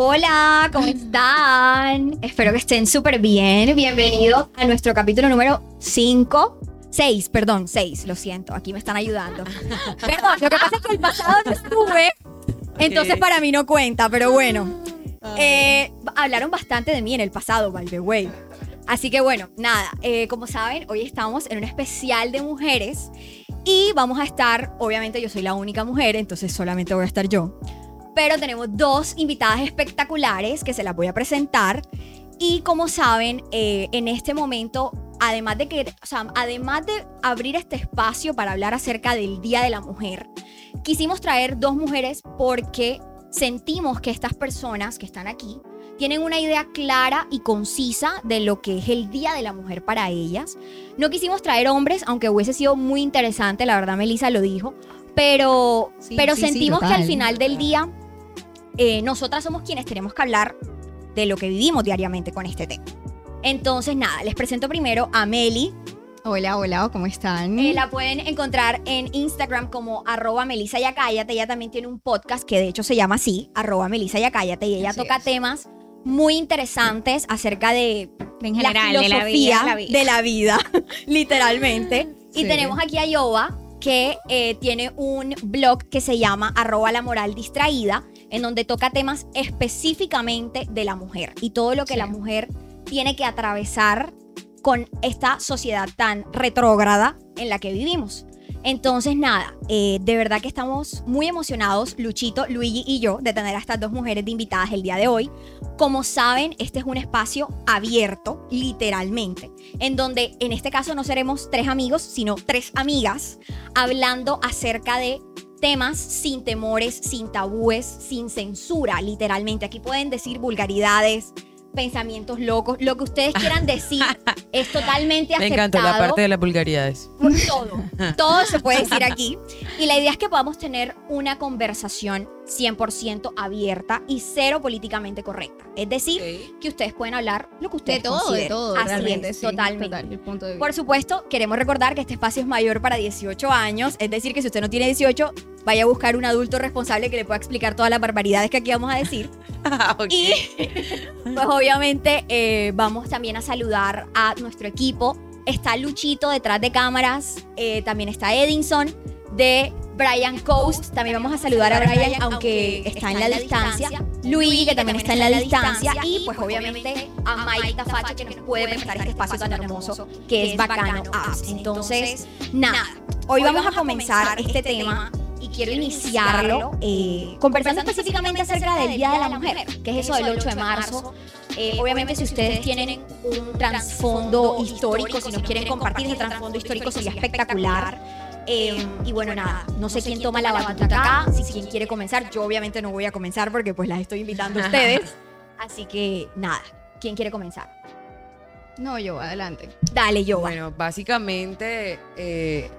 Hola, ¿cómo están? Espero que estén súper bien. Bienvenidos a nuestro capítulo número 5. 6, perdón, 6, lo siento, aquí me están ayudando. perdón, lo que pasa es que el pasado no estuve, entonces para mí no cuenta, pero bueno. Eh, hablaron bastante de mí en el pasado, by the way. Así que bueno, nada, eh, como saben, hoy estamos en un especial de mujeres y vamos a estar, obviamente yo soy la única mujer, entonces solamente voy a estar yo pero tenemos dos invitadas espectaculares que se las voy a presentar. Y como saben, eh, en este momento, además de que, o sea, además de abrir este espacio para hablar acerca del Día de la Mujer, quisimos traer dos mujeres porque sentimos que estas personas que están aquí tienen una idea clara y concisa de lo que es el Día de la Mujer para ellas. No quisimos traer hombres, aunque hubiese sido muy interesante, la verdad Melissa lo dijo, pero, pero sentimos que al final del día eh, nosotras somos quienes tenemos que hablar de lo que vivimos diariamente con este tema. Entonces, nada, les presento primero a Meli. Hola, hola, ¿cómo están? Eh, la pueden encontrar en Instagram como arroba Melisa ya cállate. Ella también tiene un podcast que de hecho se llama así, arroba Melisa ya cállate. Y ella toca temas muy interesantes acerca de, en general, la filosofía de la vida, de la vida literalmente. Y tenemos aquí a Yoba, que eh, tiene un blog que se llama arroba la moral distraída en donde toca temas específicamente de la mujer y todo lo que la mujer tiene que atravesar con esta sociedad tan retrógrada en la que vivimos. Entonces, nada, eh, de verdad que estamos muy emocionados, Luchito, Luigi y yo, de tener a estas dos mujeres de invitadas el día de hoy. Como saben, este es un espacio abierto, literalmente, en donde en este caso no seremos tres amigos, sino tres amigas, hablando acerca de temas sin temores, sin tabúes, sin censura, literalmente. Aquí pueden decir vulgaridades, pensamientos locos, lo que ustedes quieran decir es totalmente aceptado. Me encantó la parte de las vulgaridades. Todo, todo se puede decir aquí. Y la idea es que podamos tener una conversación 100% abierta y cero políticamente correcta. Es decir, que ustedes pueden hablar lo que ustedes de todo, de todo, Así es, totalmente. Por supuesto, queremos recordar que este espacio es mayor para 18 años, es decir, que si usted no tiene 18, vaya a buscar un adulto responsable que le pueda explicar todas las barbaridades que aquí vamos a decir. Y pues obviamente eh, vamos también a saludar a nuestro equipo. Está Luchito detrás de cámaras, eh, también está Edinson de Brian Coast, también vamos a saludar a Brian, aunque está en la distancia. Luigi, que también está en la distancia. Y pues obviamente a Mike Tafacha, que nos puede prestar este espacio tan hermoso que es Bacano Apps. Entonces, nada, hoy vamos a comenzar este tema y quiero iniciarlo eh, conversando específicamente acerca del Día de la Mujer, que es eso del 8 de marzo. Eh, obviamente, si ustedes tienen un trasfondo histórico, si nos quieren compartir ese trasfondo histórico, sería espectacular. Em, y bueno, nada, no sé quién toma la batuta acá, si quien quiere comenzar. Yo obviamente no voy a comenzar porque pues las estoy invitando a ustedes. Así que nada, ¿quién quiere comenzar? No, yo, adelante. Dale, yo. Bueno, básicamente eh,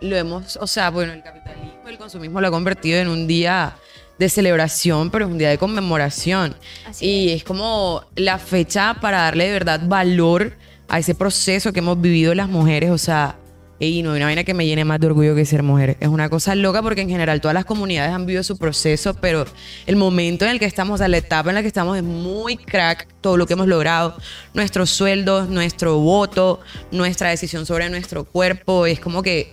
lo hemos, o sea, bueno, el capitalismo, el consumismo lo ha convertido en un día de celebración, pero es un día de conmemoración. y es. como la fecha para darle de verdad valor a ese proceso que hemos vivido las mujeres, o sea, y no hay una vaina que me llene más de orgullo que ser mujer. Es una cosa loca porque en general todas las comunidades han vivido su proceso, pero el momento en el que estamos, o sea, la etapa en la que estamos es muy crack, todo lo que hemos logrado, nuestros sueldos, nuestro voto, nuestra decisión sobre nuestro cuerpo, es como que,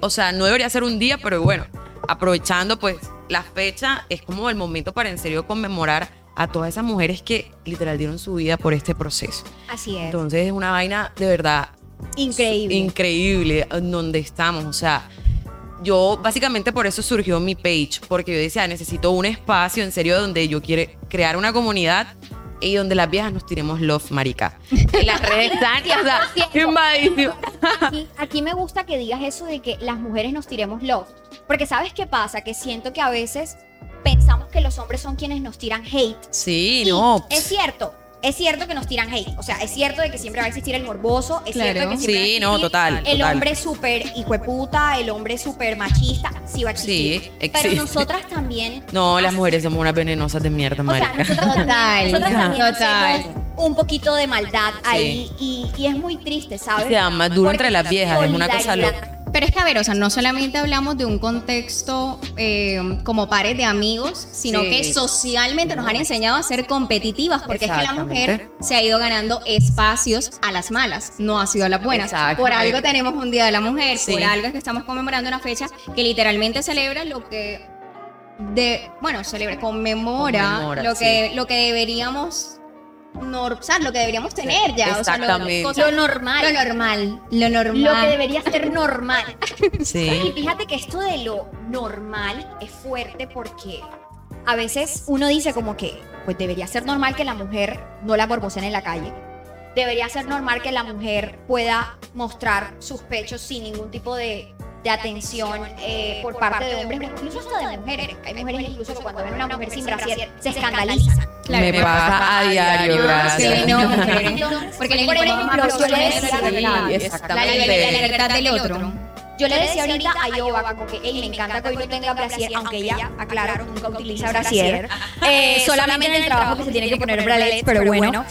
o sea, no debería ser un día, pero bueno, aprovechando pues la fecha, es como el momento para en serio conmemorar a todas esas mujeres que literal dieron su vida por este proceso. Así es. Entonces es una vaina de verdad Increíble. Increíble en donde estamos. O sea, yo básicamente por eso surgió mi page, porque yo decía, necesito un espacio en serio donde yo quiero crear una comunidad y donde las viejas nos tiremos love, marica. Y las redes están, aquí, aquí me gusta que digas eso de que las mujeres nos tiremos love. Porque ¿sabes qué pasa? Que siento que a veces pensamos que los hombres son quienes nos tiran hate. Sí, no. Es cierto, es cierto que nos tiran hate. O sea, es cierto de que siempre va a existir el morboso. Es cierto que siempre sí, no, total. El hombre súper hijo de puta, el hombre súper machista. Sí va a existir. Sí, existe. Pero nosotras también. No, las mujeres somos unas venenosas de mierda, marica. total, total. Un poquito de maldad ahí. Y, y, es muy triste, ¿sabes? Se más duro entre las viejas. Es una cosa loca Pero es que, a ver, o sea, no solamente hablamos de un contexto eh, como pares de amigos, sino Sí. que socialmente nos han enseñado a ser competitivas, porque es que la mujer se ha ido ganando espacios a las malas, no ha sido a las buenas. Por algo tenemos un Día de la Mujer, Sí. por algo es que estamos conmemorando una fecha que literalmente celebra lo que de, bueno, celebra, conmemora, Conmemora, lo que lo que deberíamos o sea, lo que deberíamos tener ya, o sea, lo- Exactamente. normal. lo normal, lo normal. Lo que debería ser normal. Y Sí. fíjate que esto de lo normal es fuerte porque a veces uno dice como que pues debería ser normal que la mujer no la borbocen en la calle. Debería ser normal que la mujer pueda mostrar sus pechos sin ningún tipo de, de atención eh, por parte de hombres, incluso hasta de mujeres. Hay mujeres incluso que cuando ven a una mujer sin brasier se escandalizan. Claro, me pasa a diario, Sí, gracias. no. Porque le Por ejemplo, yo le más decía, la libertad del otro. Yo le decía ahorita a Yoba como que, hey, me encanta que hoy no tenga brasier, aunque ella, aclaro, nunca utiliza brasier. Eh, solamente en el trabajo que se tiene que poner bralets, pero bueno.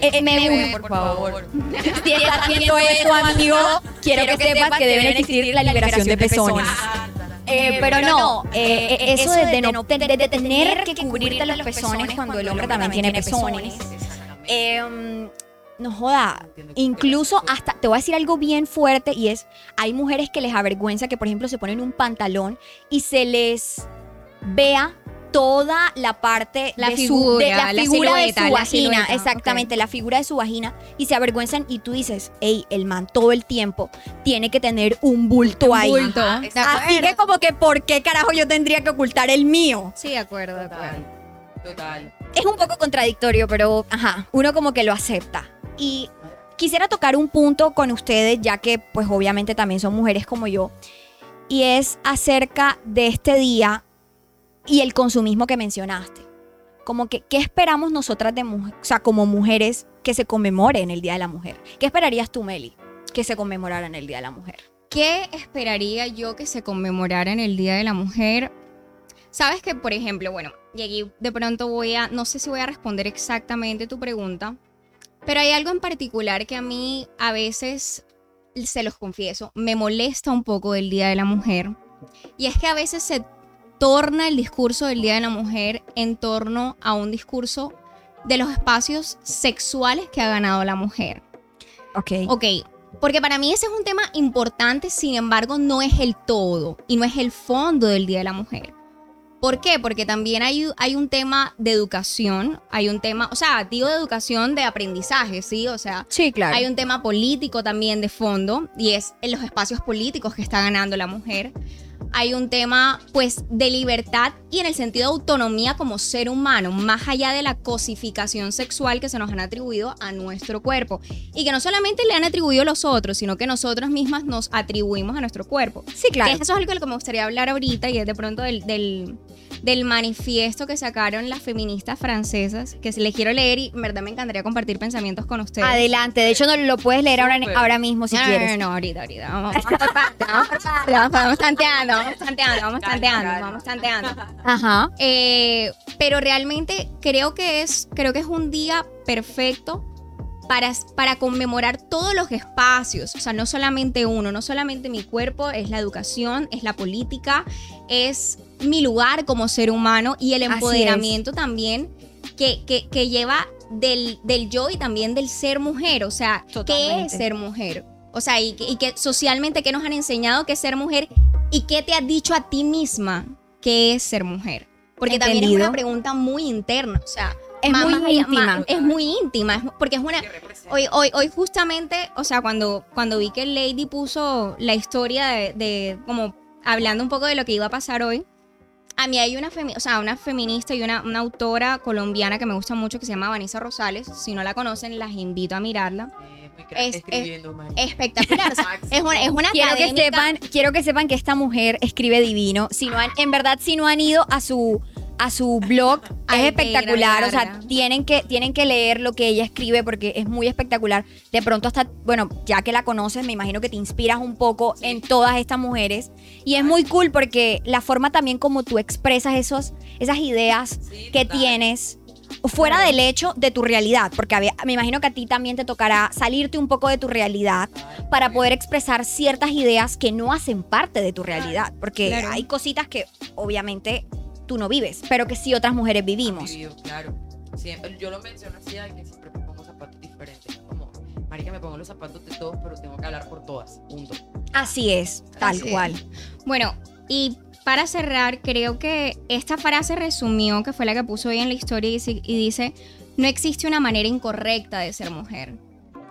Eh, me gusta, por favor. Si estás viendo eso, amigo, quiero que sepas que deben existir la liberación de pezones. Eh, pero no, eh, eh, eso de, de no de, de tener que cubrirte los pezones cuando el hombre también tiene pezones. Eh, no joda, incluso hasta, te voy a decir algo bien fuerte y es, hay mujeres que les avergüenza que por ejemplo se ponen un pantalón y se les vea toda la parte La de su, de figura, la figura de su la vagina, silueta, exactamente, la figura de su vagina y se avergüenzan y tú dices, hey, el man todo el tiempo tiene que tener un bulto ahí. Bulto. Ajá, Así que como que, ¿por qué carajo yo tendría que ocultar el mío? Sí, de acuerdo, de acuerdo. Total. Total. es un poco contradictorio, pero ajá, uno como que lo acepta. Y quisiera tocar un punto con ustedes, ya que pues obviamente también son mujeres como yo, y es acerca de este día y el consumismo que mencionaste. Como que, ¿qué esperamos nosotras de o sea, como mujeres que se conmemore en el Día de la Mujer? ¿Qué esperarías tú, Meli, que se conmemorara en el Día de la Mujer? ¿Qué esperaría yo que se conmemorara en el Día de la Mujer? Sabes que, por ejemplo, bueno, y de pronto voy a, no sé si voy a responder exactamente tu pregunta, pero hay algo en particular que a mí a veces, se los confieso, me molesta un poco del Día de la Mujer. Y es que a veces se torna el discurso del Día de la Mujer en torno a un discurso de los espacios sexuales que ha ganado la mujer. Ok. Ok, porque para mí ese es un tema importante, sin embargo, no es el todo y no es el fondo del Día de la Mujer. ¿Por qué? Porque también hay, hay un tema de educación, hay un tema, o sea, digo de educación de aprendizaje, ¿sí? O sea, Sí, claro. hay un tema político también de fondo y es en los espacios políticos que está ganando la mujer. Hay un tema pues de libertad y en el sentido de autonomía como ser humano, más allá de la cosificación sexual que se nos han atribuido a nuestro cuerpo y que no solamente le han atribuido los otros, sino que nosotras mismas nos atribuimos a nuestro cuerpo. Sí, claro. Que eso es algo de lo que me gustaría hablar ahorita y es de pronto del, del, del manifiesto que sacaron las feministas francesas, que les quiero leer y en verdad me encantaría compartir pensamientos con ustedes. Adelante. De hecho, no lo puedes leer ahora, ahora mismo si no, quieres. No, no, no, ahorita, ahorita. Vamos, vamos vamos, vamos tanteando, vamos tanteando, vamos tanteando, vamos tanteando. Ajá. Eh, pero realmente creo que es, creo que es un día perfecto para, para conmemorar todos los espacios, o sea, no solamente uno, no solamente mi cuerpo, es la educación, es la política, es mi lugar como ser humano y el empoderamiento también que, que, que lleva del, del yo y también del ser mujer, o sea, ¿qué Totalmente. es ser mujer? O sea, y, que- y que socialmente, ¿qué nos han enseñado que es ser mujer? ¿Y qué te has dicho a ti misma que es ser mujer? Porque también es una pregunta muy interna, o sea, Es más- muy más allá- íntima. más- es muy íntima, porque es una... Hoy, hoy, hoy justamente, o sea, cuando, cuando vi que Lady puso la historia de, de como hablando un poco de lo que iba a pasar hoy, a mí hay una, femi- o sea, una feminista y una, una autora colombiana que me gusta mucho que se llama Vanessa Rosales. Si no la conocen, las invito a mirarla. Es- es-. Espectacular. o sea, es una, es una Quiero que sepan, quiero que sepan que esta mujer escribe divino. Si no han, en verdad, si no han ido a su a su blog, es espectacular. O sea, tienen que, tienen que leer lo que ella escribe porque es muy espectacular. De pronto hasta, bueno, ya que la conoces, me imagino que te inspiras un poco en todas estas mujeres. Y es muy cool porque la forma también como tú expresas esos, esas ideas Sí, que total. tienes fuera del hecho de tu realidad, porque me imagino que a ti también te tocará salirte un poco de tu realidad para poder expresar ciertas ideas que no hacen parte de tu realidad, porque Claro. hay cositas que obviamente tú no vives, pero que sí otras mujeres vivimos. Vivido, claro. Siempre, yo lo menciono así, que siempre me pongo zapatos diferentes. Como, marica, me pongo los zapatos de todos, pero tengo que hablar por todas. Punto. Así es, tal Así es. cual. Bueno, y para cerrar, creo que esta frase resumió, que fue la que puso hoy en la historia, y dice, no existe una manera incorrecta de ser mujer.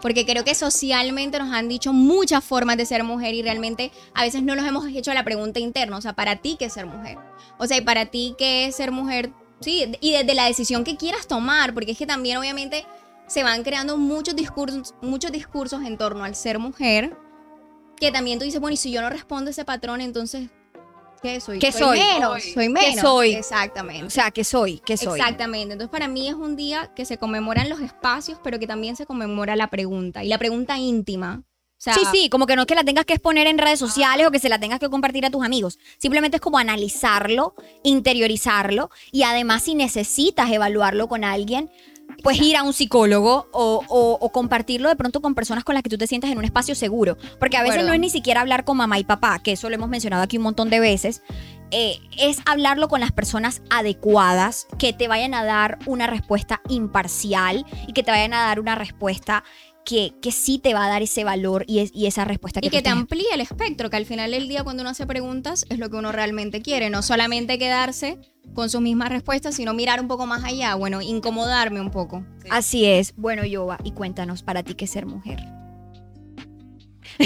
Porque creo que socialmente nos han dicho muchas formas de ser mujer y realmente a veces no nos hemos hecho la pregunta interna, o sea, para ti qué es ser mujer. O sea, y para ti qué es ser mujer, sí, y desde la decisión que quieras tomar, porque es que también obviamente se van creando muchos discursos, muchos discursos en torno al ser mujer, que también tú dices, bueno, y si yo no respondo a ese patrón, entonces, ¿qué soy? ¿Qué soy? menos, Soy. soy ¿Qué menos. soy? O Exactamente. sea, ¿qué soy? ¿Qué soy? Exactamente. Entonces, para mí es un día que se conmemoran los espacios, pero que también se conmemora la pregunta y la pregunta íntima. O sea, Sí, sí, como que no es que la tengas que exponer en redes sociales o que se la tengas que compartir a tus amigos. Simplemente es como analizarlo, interiorizarlo y además si necesitas evaluarlo con alguien, pues ir a un psicólogo o, o- o compartirlo de pronto con personas con las que tú te sientas en un espacio seguro. Porque a veces no es ni siquiera hablar con mamá y papá, que eso lo hemos mencionado aquí un montón de veces. eh, es hablarlo con las personas adecuadas que te vayan a dar una respuesta imparcial y que te vayan a dar una respuesta que, que sí te va a dar ese valor y, es- y esa respuesta que y que te amplíe el espectro, que al final del día cuando uno hace preguntas es lo que uno realmente quiere, no solamente quedarse con sus mismas respuestas, sino mirar un poco más allá, bueno, incomodarme un poco. Así es. Bueno, Yoba, y cuéntanos para ti qué es ser mujer.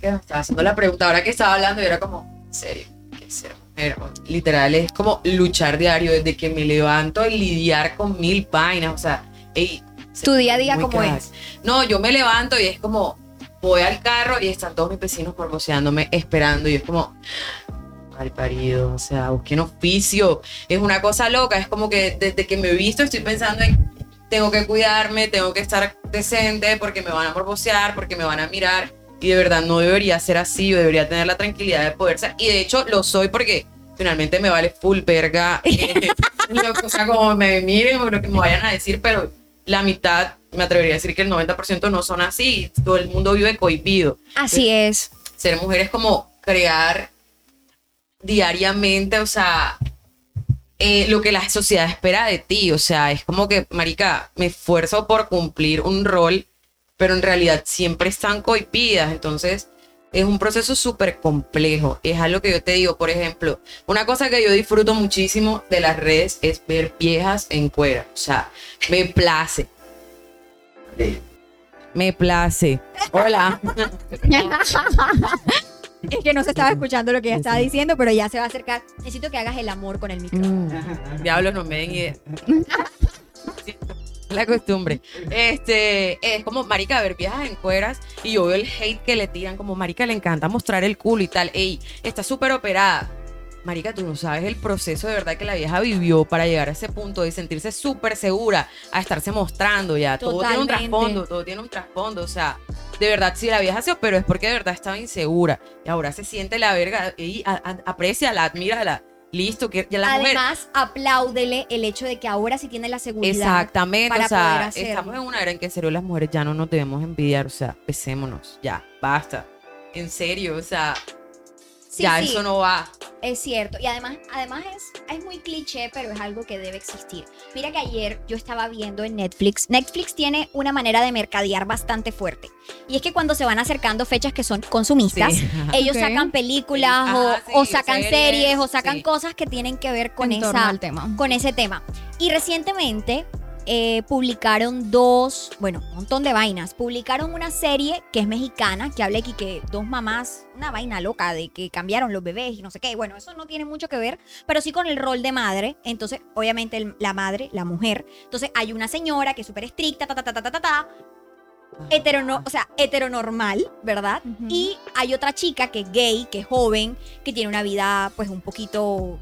que me estaba haciendo la pregunta ahora que estaba hablando y era como, ¿en serio? ¿Qué es ser mujer? Literal, es como luchar diario desde que me levanto y lidiar con mil vainas. O sea, ey, Tu día a día, ¿cómo crack. es? No, yo me levanto y es como, voy al carro y están todos mis vecinos morboseándome, esperando. Y es como, mal parido, o sea, busquen oficio. Es una cosa loca, es como que desde que me he visto estoy pensando en, tengo que cuidarme, tengo que estar decente porque me van a morbosear, porque me van a mirar. Y de verdad no debería ser así, yo debería tener la tranquilidad de poder ser. Y de hecho lo soy porque finalmente me vale full verga. eh, o sea, como me miren o lo que me vayan a decir, pero la mitad, me atrevería a decir que el 90% no son así. Todo el mundo vive cohibido. Así es. Ser mujer es como crear diariamente, o sea, eh, lo que la sociedad espera de ti. O sea, es como que, marica, me esfuerzo por cumplir un rol, pero en realidad siempre están cohibidas. Entonces, es un proceso súper complejo. Es algo que yo te digo, por ejemplo, una cosa que yo disfruto muchísimo de las redes es ver viejas en cuera. O sea, me place. Me place. Hola. Es que no se estaba escuchando lo que ella estaba diciendo, pero ya se va a acercar. Necesito que hagas el amor con el micrófono. Mm. Diablo, no me den idea. La costumbre. Este, es como, marica, ver viejas en cueras y yo veo el hate que le tiran, como, marica, le encanta mostrar el culo y tal. Ey, está súper operada. Marica, tú no sabes el proceso de verdad que la vieja vivió para llegar a ese punto de sentirse súper segura, a estarse mostrando ya. Todo tiene un trasfondo, todo tiene un trasfondo. O sea, de verdad, si la vieja se operó es porque de verdad estaba insegura. Y ahora se siente la verga. Y apreciala, admírala. Listo, que ya la mujer. Además, apláudele el hecho de que ahora sí tiene la seguridad. Exactamente, para o sea, poder hacerlo. estamos en una era en que en serio las mujeres ya no nos debemos envidiar, o sea, pesémonos, ya, basta. En serio, o sea, Sí, ya sí. eso no va. Es cierto. Y además, además es, es muy cliché, pero es algo que debe existir. Mira que ayer yo estaba viendo en Netflix. Netflix tiene una manera de mercadear bastante fuerte. Y es que cuando se van acercando fechas que son consumistas, Sí. ellos sacan películas Ajá, o, sí, o sacan series, series, o sacan sí. cosas que tienen que ver con esa al tema. con ese tema. Y recientemente eh, publicaron dos, bueno, un montón de vainas. Publicaron una serie que es mexicana, que habla aquí que dos mamás, una vaina loca de que cambiaron los bebés y no sé qué. Bueno, eso no tiene mucho que ver, pero sí con el rol de madre. Entonces, obviamente, la madre, la mujer. Entonces, hay una señora que es súper estricta, ta, ta, ta, ta, ta, ta, ta o sea, heteronormal, ¿verdad? Y hay otra chica que es gay, que es joven, que tiene una vida pues un poquito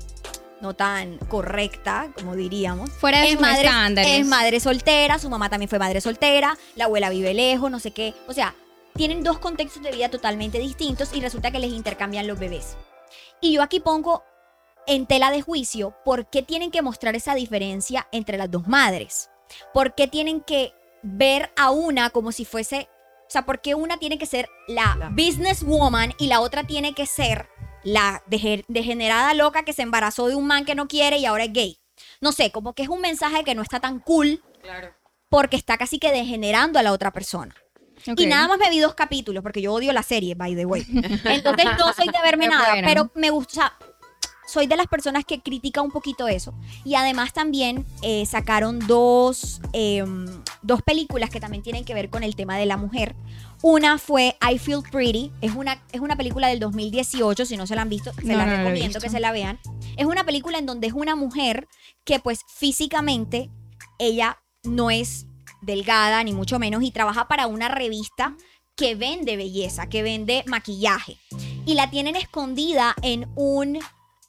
no tan correcta, como diríamos. Fuera de Es sus madre, estándares. es madre soltera, su mamá también fue madre soltera, la abuela vive lejos, no sé qué. O sea, tienen dos contextos de vida totalmente distintos y resulta que les intercambian los bebés. Y yo aquí pongo en tela de juicio por qué tienen que mostrar esa diferencia entre las dos madres. ¿Por qué tienen que ver a una como si fuese, o sea, por qué una tiene que ser la La- businesswoman y la otra tiene que ser la degenerada loca que se embarazó de un man que no quiere y ahora es gay? No sé, como que es un mensaje que no está tan cool Claro. porque está casi que degenerando a la otra persona. Y nada más me vi dos capítulos, porque yo odio la serie, by the way. Entonces no soy de verme Qué nada, pero me gusta. Soy de las personas que critica un poquito eso. Y además también eh, sacaron dos, eh, dos películas que también tienen que ver con el tema de la mujer. Una fue I Feel Pretty, es una, es una película del 2018, si no se la han visto, se No, la no, recomiendo que se la vean. Es una película en donde es una mujer que pues físicamente ella no es delgada ni mucho menos y trabaja para una revista que vende belleza, que vende maquillaje. Y la tienen escondida en un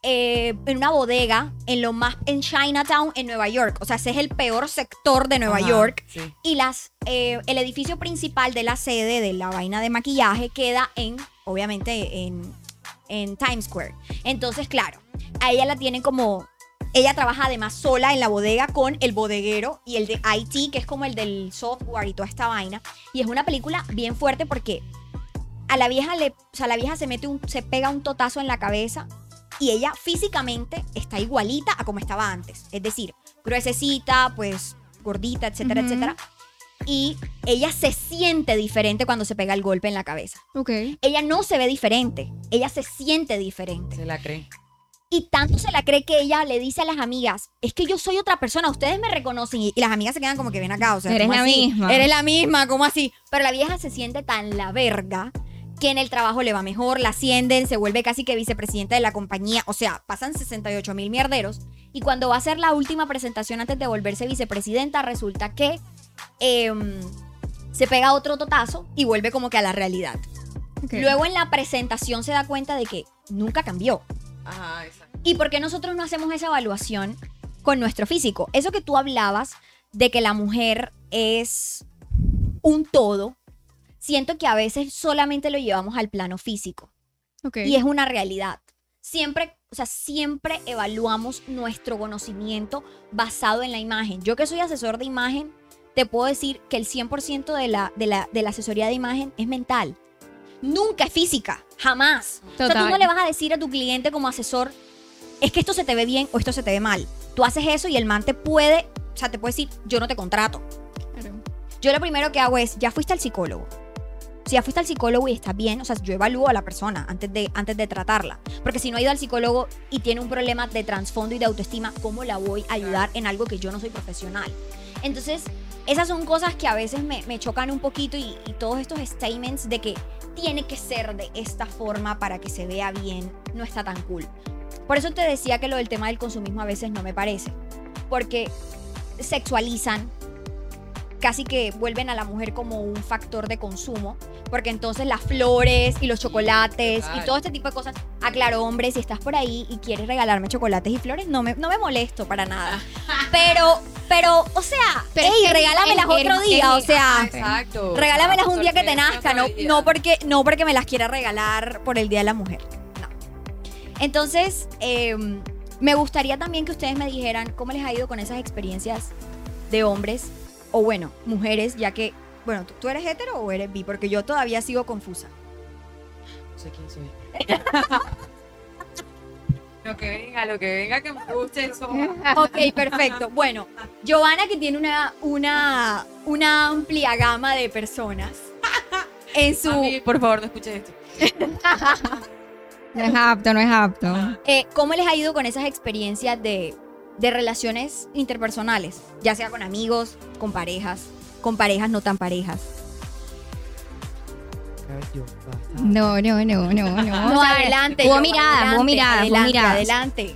eh, en una bodega en lo más en Chinatown en Nueva York. O sea, ese es el peor sector de Nueva Ajá, York. sí. Y las, eh, el edificio principal de la sede de la vaina de maquillaje queda en, obviamente, en, en Times Square. Entonces, claro, a ella la tienen como. Ella trabaja además sola en la bodega con el bodeguero y el de IT, que es como el del software y toda esta vaina. Y es una película bien fuerte porque a la vieja le, o sea, la vieja se mete un, se pega un totazo en la cabeza y ella físicamente está igualita a como estaba antes. Es decir, gruesecita, pues gordita, etcétera, Ujú. etcétera. Y ella se siente diferente cuando se pega el golpe en la cabeza. Ok. Ella no se ve diferente, ella se siente diferente. Se la cree. Y tanto se la cree que ella le dice a las amigas, es que yo soy otra persona, ustedes me reconocen. Y, y las amigas se quedan como que ven acá, o sea, Eres ¿cómo la así? misma. Eres la misma, ¿cómo así? Pero la vieja se siente tan la verga que en el trabajo le va mejor, la ascienden, se vuelve casi que vicepresidenta de la compañía, o sea, pasan 68 mil mierderos. Y cuando va a hacer la última presentación antes de volverse vicepresidenta, resulta que em, se pega otro totazo y vuelve como que a la realidad. Luego en la presentación se da cuenta de que nunca cambió. Ajá, exacto. ¿Y por qué nosotros no hacemos esa evaluación con nuestro físico? Eso que tú hablabas de que la mujer es un todo, siento que a veces solamente lo llevamos al plano físico. Ok. Y es una realidad. Siempre, o sea, siempre evaluamos nuestro conocimiento basado en la imagen. Yo que soy asesor de imagen, te puedo decir que el 100% de la, de, la, de la asesoría de imagen es mental. Nunca es física, jamás. O sea, tú Total. no le vas a decir a tu cliente como asesor, es que esto se te ve bien o esto se te ve mal. Tú haces eso y el man te puede, o sea, te puede decir, yo no te contrato. Claro. Yo lo primero que hago es, ya fuiste al psicólogo. Si ya fuiste al psicólogo y está bien, o sea, yo evalúo a la persona antes de, antes de tratarla. Porque si no ha ido al psicólogo y tiene un problema de trasfondo y de autoestima, ¿cómo la voy a ayudar en algo que yo no soy profesional? Entonces, esas son cosas que a veces me, me chocan un poquito y, y todos estos statements de que tiene que ser de esta forma para que se vea bien, no está tan cool. Por eso te decía que lo del tema del consumismo a veces no me parece. Porque sexualizan, casi que vuelven a la mujer como un factor de consumo, porque entonces las flores y los chocolates y todo este tipo de cosas. Aclaro, hombre, si estás por ahí y quieres regalarme chocolates y flores, no me, no me molesto para nada. Pero, pero, o sea, Pero ey, regálamelas el- otro el- día, o sea, Exacto. regálamelas un día que te nazca, no, no, porque, no porque me las quiera regalar por el Día de la Mujer. No. Entonces, eh, me gustaría también que ustedes me dijeran cómo les ha ido con esas experiencias de hombres o bueno, mujeres, ya que, bueno, ¿tú, tú eres hetero o eres bi? Porque yo todavía sigo confusa. No sé quién soy. lo que venga, lo que venga, que me guste eso. Ok, perfecto. Bueno, Giovanna que tiene una, una, una amplia gama de personas en su... Mami, por favor, no escuches esto. No es apto, no es apto. Eh, ¿Cómo les ha ido con esas experiencias de, de relaciones interpersonales? Ya sea con amigos, con parejas, con parejas no tan parejas. No, no, no, no, no. No, O sea, adelante. Hubo miradas, hubo hubo adelante. Adelante.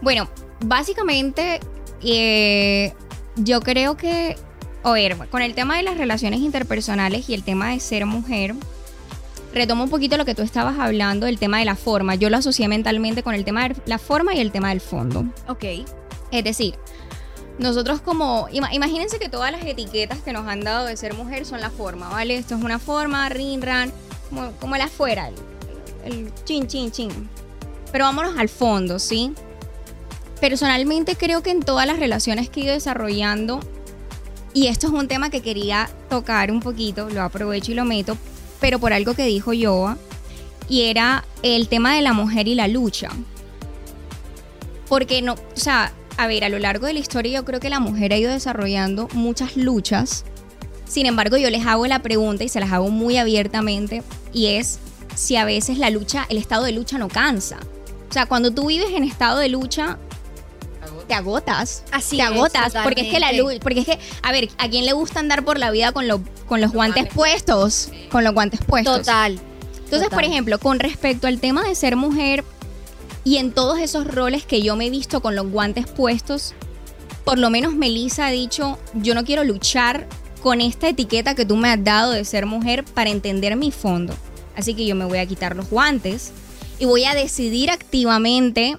Bueno, básicamente, eh, yo creo que, a ver, con el tema de las relaciones interpersonales y el tema de ser mujer, retomo un poquito lo que tú estabas hablando, el tema de la forma. Yo lo asocié mentalmente con el tema de la forma y el tema del fondo. Ok. Es decir, nosotros como, ima- imagínense que todas las etiquetas que nos han dado de ser mujer son la forma, ¿vale? Esto es una forma, rin, ran, como, como el afuera, el, el chin, chin, chin. Pero vámonos al fondo, ¿sí? personalmente creo que en todas las relaciones que he ido desarrollando, y esto es un tema que quería tocar un poquito, lo aprovecho y lo meto, pero por algo que dijo Yoa, y era el tema de la mujer y la lucha. Porque no, o sea, a ver, a lo largo de la historia yo creo que la mujer ha ido desarrollando muchas luchas. Sin embargo, yo les hago la pregunta y se las hago muy abiertamente y es si a veces la lucha, el estado de lucha no cansa. O sea, cuando tú vives en estado de lucha, te agotas. Así te es, agotas. Porque es que la luz, porque es que, a ver, ¿a quién le gusta andar por la vida con, lo- con los guantes puestos? Con los guantes puestos. Total. Entonces, por ejemplo, con respecto al tema de ser mujer y en todos esos roles que yo me he visto con los guantes puestos, por lo menos Melissa ha dicho, yo no quiero luchar con esta etiqueta que tú me has dado de ser mujer para entender mi fondo. Así que yo me voy a quitar los guantes y voy a decidir activamente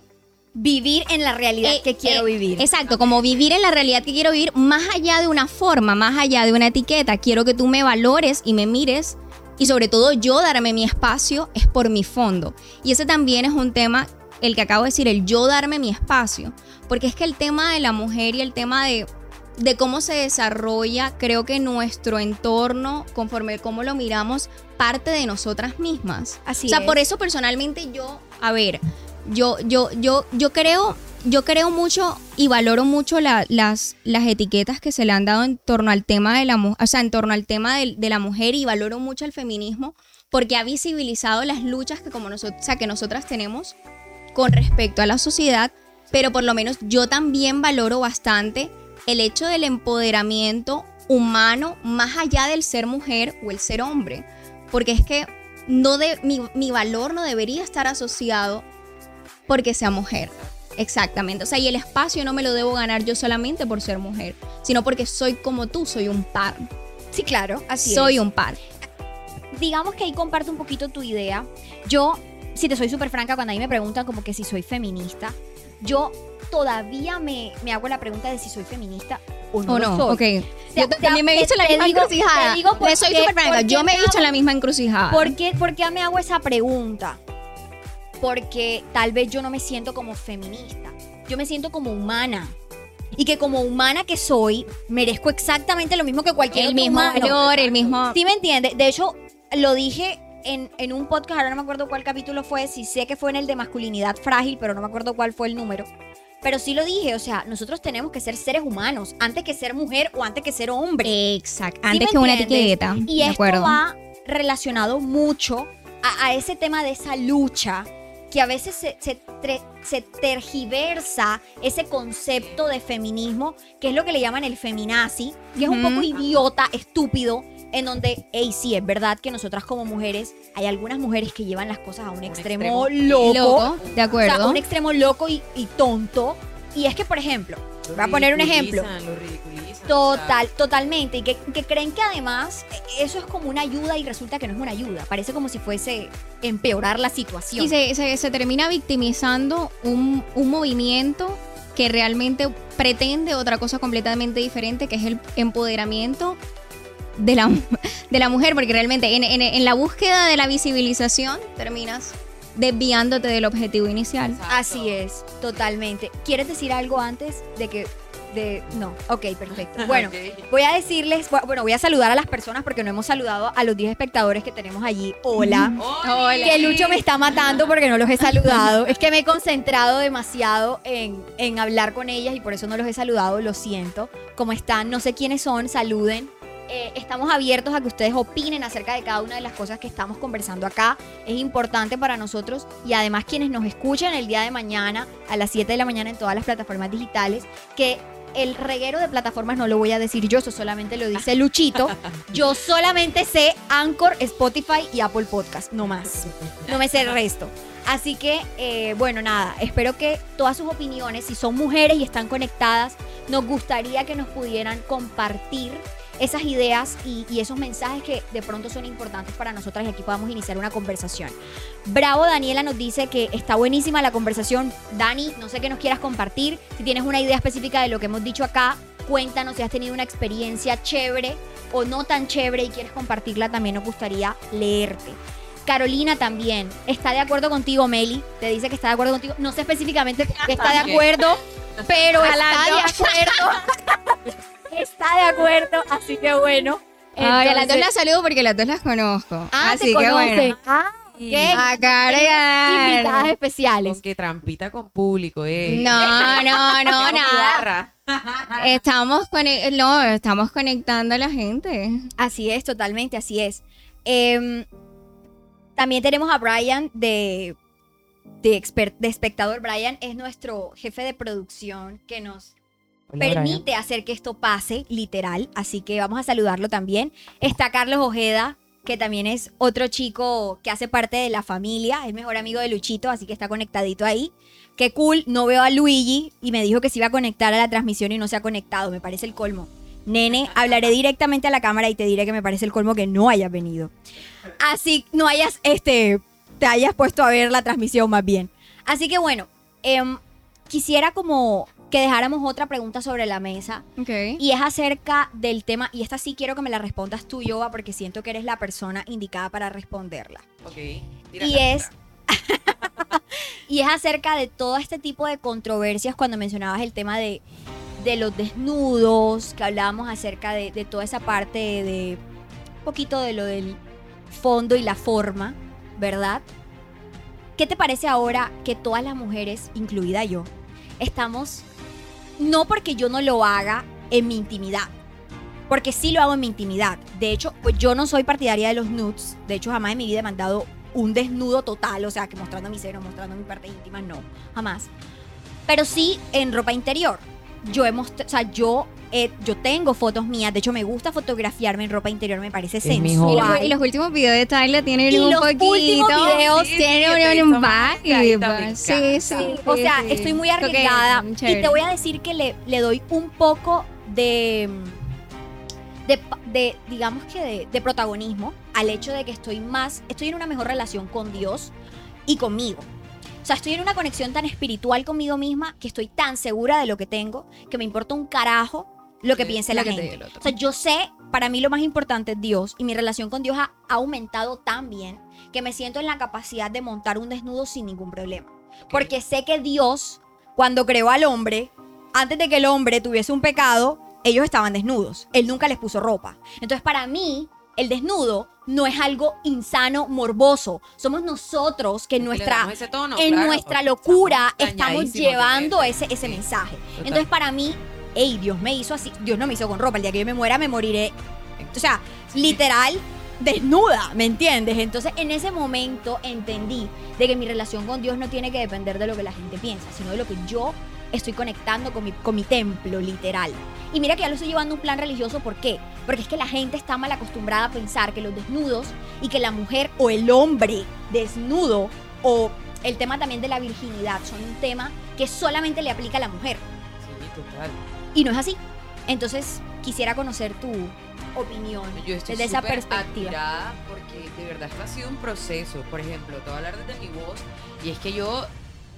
Vivir en la realidad eh, que quiero eh, vivir. Exacto, como vivir en la realidad que quiero vivir, más allá de una forma, más allá de una etiqueta. Quiero que tú me valores y me mires. Y sobre todo yo darme mi espacio es por mi fondo. Y ese también es un tema, el que acabo de decir, el yo darme mi espacio. Porque es que el tema de la mujer y el tema de, de cómo se desarrolla, creo que nuestro entorno, conforme cómo lo miramos, parte de nosotras mismas. Así o sea, es. por eso personalmente yo, a ver, yo, yo, yo, yo creo, yo creo mucho y valoro mucho la- las, las etiquetas que se le han dado en torno al tema de la mujer, o sea, en torno al tema del- de, la mujer y valoro mucho el feminismo porque ha visibilizado las luchas que como nosotros, o sea, que nosotras tenemos con respecto a la sociedad, pero por lo menos yo también valoro bastante el hecho del empoderamiento humano más allá del ser mujer o el ser hombre, porque es que no de, mi, mi valor no debería estar asociado porque sea mujer. Exactamente. O sea, y el espacio no me lo debo ganar yo solamente por ser mujer, sino porque soy como tú, soy un par. Sí, claro, así soy es. un par. Digamos que ahí comparto un poquito tu idea. Yo, si te soy súper franca, cuando a mí me preguntan como que si soy feminista, yo todavía me, me hago la pregunta de si soy feminista o no, ¿O no? soy. Ok. sea, Yo también me he visto en la misma digo- encrucijada. Me soy súper franca. Yo me he visto en la misma encrucijada. ¿Por qué, por qué me hago esa pregunta? Porque tal vez yo no me siento como feminista. Yo me siento como humana. Y que como humana que soy, merezco exactamente lo mismo que cualquier el otro mismo humano. valor, el mismo. ¿Sí me entiende? De hecho, lo dije en, en un podcast, ahora no me acuerdo cuál capítulo fue, sí sé que fue en el de masculinidad frágil, pero no me acuerdo cuál fue el número. Pero sí lo dije, o sea, nosotros tenemos que ser seres humanos antes que ser mujer o antes que ser hombre. Exacto. ¿Sí Antes que una entiendes? etiqueta. Y de esto acuerdo. va relacionado mucho a, a ese tema de esa lucha que a veces se, se tre- se tergiversa ese concepto de feminismo, que es lo que le llaman el feminazi, que es un poco idiota, estúpido, en donde, hey, sí, es verdad que nosotras como mujeres, hay algunas mujeres que llevan las cosas a un, extremo, extremo. loco, Loco, de o sea, acuerdo. un extremo loco y, y tonto. Y es que, por ejemplo, voy a poner un ejemplo. Ridiculizan, lo Total, totalmente. Y que, que creen que además eh, eso es como una ayuda y resulta que no es una ayuda. Parece como si fuese empeorar la situación. Y se, se- se termina victimizando un, un movimiento que realmente pretende otra cosa completamente diferente, que es el empoderamiento de la, de la mujer, porque realmente en, en- en la búsqueda de la visibilización terminas desviándote del objetivo inicial. Exacto. Así es, totalmente. ¿Quieres decir algo antes de que... De, no, ok, perfecto. Bueno, voy a decirles, bueno, voy a saludar a las personas porque no hemos saludado a los 10 espectadores que tenemos allí. Hola. Hola. Que Lucho me está matando porque no los he saludado. Es que me he concentrado demasiado en, en hablar con ellas y por eso no los he saludado. Lo siento. ¿Cómo están? No sé quiénes son. Saluden. Eh, estamos abiertos a que ustedes opinen acerca de cada una de las cosas que estamos conversando acá. Es importante para nosotros y además quienes nos escuchan el día de mañana a las 7 de la mañana en todas las plataformas digitales, que el reguero de plataformas no lo voy a decir yo, eso solamente lo dice Luchito. Yo solamente sé Anchor, Spotify y Apple Podcast, no más. No me sé el resto. Así que, eh, bueno, nada, espero que todas sus opiniones, si son mujeres y están conectadas, nos gustaría que nos pudieran compartir esas ideas y, y esos mensajes que de pronto son importantes para nosotras y aquí podamos iniciar una conversación. Bravo Daniela nos dice que está buenísima la conversación. Dani, no sé qué nos quieras compartir. Si tienes una idea específica de lo que hemos dicho acá, cuéntanos si has tenido una experiencia chévere o no tan chévere y quieres compartirla, también nos gustaría leerte. Carolina también está de acuerdo contigo, Meli. Te dice que está de acuerdo contigo. No sé específicamente que está de acuerdo, pero está de acuerdo. está de acuerdo, así que bueno. Ay, a las dos Entonces- las saludo porque las dos las conozco. Ah, Así te que bueno. Ah, ¿qué? A cara. Invitadas especiales. Con que trampita con público, eh. No, no, no, nada. Estamos, conec- no, estamos conectando a la gente. Así es, totalmente, así es. Em, también tenemos a Brian de, de, exper- de espectador. Brian es nuestro jefe de producción que nos Brian. permite hacer que esto pase, literal. Así que vamos a saludarlo también. Está Carlos Ojeda, que también es otro chico que hace parte de la familia, es mejor amigo de Luchito, así que está conectadito ahí. Qué cool, no veo a Luigi y me dijo que se iba a conectar a la transmisión y no se ha conectado, me parece el colmo. Nene, hablaré directamente a la cámara y te diré que me parece el colmo que no hayas venido. Así no hayas, este, te hayas puesto a ver la transmisión más bien. Así que bueno, em, quisiera como que dejáramos otra pregunta sobre la mesa Ok. y es acerca del tema, y esta sí quiero que me la respondas tú, Yoba, porque siento que eres la persona indicada para responderla. Ok. Y es, y es acerca de todo este tipo de controversias cuando mencionabas el tema de, de los desnudos, que hablábamos acerca de, de toda esa parte de, un poquito de lo del fondo y la forma, ¿verdad? ¿Qué te parece ahora que todas las mujeres, incluida yo, estamos, no porque yo no lo haga en mi intimidad, porque sí lo hago en mi intimidad. De hecho, pues yo no soy partidaria de los nudes. De hecho, jamás en mi vida he mandado un desnudo total, o sea, que mostrando mi seno, mostrando mi parte íntima, no, jamás. Pero sí en ropa interior. Yo he mostrado, o sea, yo, he- yo tengo fotos mías, de hecho me gusta fotografiarme en ropa interior, me parece Es mi Y sensual. los, y los últimos videos de Tyler tienen Y un los poquito. últimos videos Sí, tienen un, un vibe. Sí, o sea, sí, estoy muy arriesgada. Y te voy a decir que le, le doy un poco de, de, de, digamos que de, de protagonismo al hecho de que estoy más, estoy en una mejor relación con Dios y conmigo. O sea, estoy en una conexión tan espiritual conmigo misma que estoy tan segura de lo que tengo que me importa un carajo lo que piense la que te gente. O sea, yo sé, para mí lo más importante es Dios y mi relación con Dios ha ha aumentado tan bien que me siento en la capacidad de montar un desnudo sin ningún problema. Porque sé que Dios, cuando creó al hombre, antes de que el hombre tuviese un pecado, ellos estaban desnudos. Él nunca les puso ropa. Entonces, para mí, el desnudo no es algo insano, morboso. Somos nosotros que en nuestra, tono, en claro, nuestra locura estamos llevando ese, ese Sí, mensaje. total. Entonces, para mí, hey, Dios me hizo así. Dios no me hizo con ropa. El día que yo me muera, me moriré. O sea, literal, desnuda, ¿me entiendes? Entonces, en ese momento entendí de que mi relación con Dios no tiene que depender de lo que la gente piensa, sino de lo que yo estoy conectando con mi, con mi templo, literal. Y mira que ya lo estoy llevando un plan religioso, ¿por qué? Porque es que la gente está mal acostumbrada a pensar que los desnudos y que la mujer o el hombre desnudo o el tema también de la virginidad son un tema que solamente le aplica a la mujer. Sí, total. Y no es así. Entonces, quisiera conocer tu opinión Yo estoy desde esa súper perspectiva. admirada porque de verdad esto ha sido un proceso. Por ejemplo, te voy a hablar desde mi voz y es que yo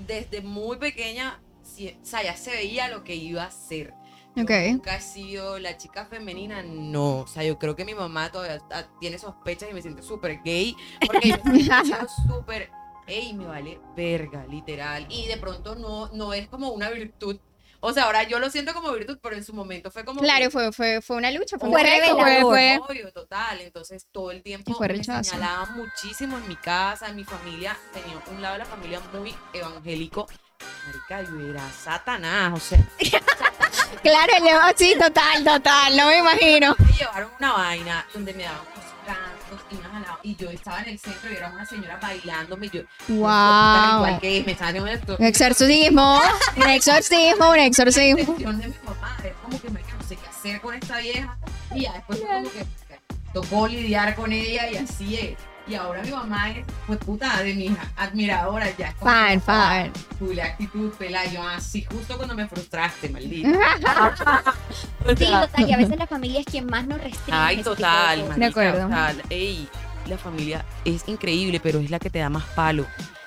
desde muy pequeña, o sea, ya se veía lo que iba a ser. Yo Ok. Nunca he sido la chica femenina, no. O sea, yo creo que mi mamá todavía ah, tiene sospechas y me siente súper gay porque yo súper, ey, me vale verga, literal. Y de pronto no, no es como una virtud. O sea, ahora yo lo siento como virtud, pero en su momento fue como. Claro, que- fue, fue, fue una lucha, fue, Fue un reto, fue, revelador. fue- Obvio, total. Entonces todo el tiempo fue me señalaban muchísimo en mi casa, en mi familia. Tenía un lado de la familia muy evangélico. Marica, yo era satanás, o sea, Claro, el sí, total, total, no me imagino. me llevaron una vaina donde me daban y yo estaba en el centro y era una señora bailándome yo, Wow. igual que me estaba haciendo esto. Exorcismo, un exorcismo, un exorcismo. intención de mi mamá es como que me no sé qué hacer con esta vieja y ya después fue como que tocó lidiar con ella y así es y ahora mi mamá es pues puta de mi admiradora ya fan. tu la actitud pela yo así justo cuando me frustraste maldita Sí, total, y a veces la familia es quien más nos restringe. ay de total cosas. marica, acuerdo. total. Ey, la familia es increíble pero es la que te da más palo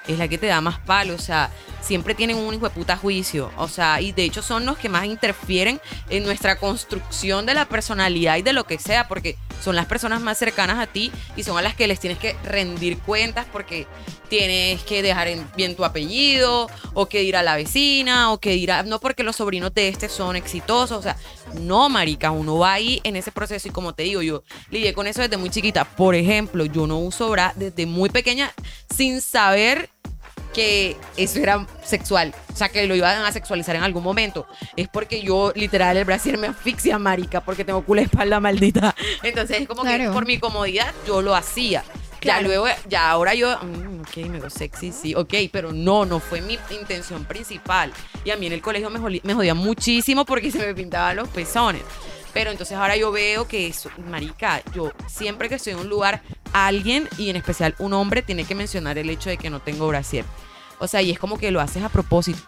es la que te da más palo, o sea, siempre tienen un hijo de puta juicio, o sea, y de hecho son los que más interfieren en nuestra construcción de la personalidad y de lo que sea, porque son las personas más cercanas a ti y son a las que les tienes que rendir cuentas porque tienes que dejar en bien tu apellido o que ir a la vecina o que ir a... No porque los sobrinos de este son exitosos, o sea, no, marica, uno va ahí en ese proceso y como te digo, yo lidié con eso desde muy chiquita. Por ejemplo, yo no uso bra desde muy pequeña sin saber que eso era sexual, o sea, que lo iban a sexualizar en algún momento. Es porque yo, literal, el brasier me asfixia, marica, porque tengo culo de espalda maldita. Entonces, es como que por mi comodidad yo lo hacía. Ya luego, ya ahora yo, mm, ok, me veo sexy, sí, ok, pero no, no fue mi intención principal. Y a mí en el colegio me jodía muchísimo porque se me pintaban los pezones. Pero entonces ahora yo veo que eso, marica, yo siempre que estoy en un lugar, alguien, y en especial un hombre, tiene que mencionar el hecho de que no tengo brasier. O sea, y es como que lo haces a propósito.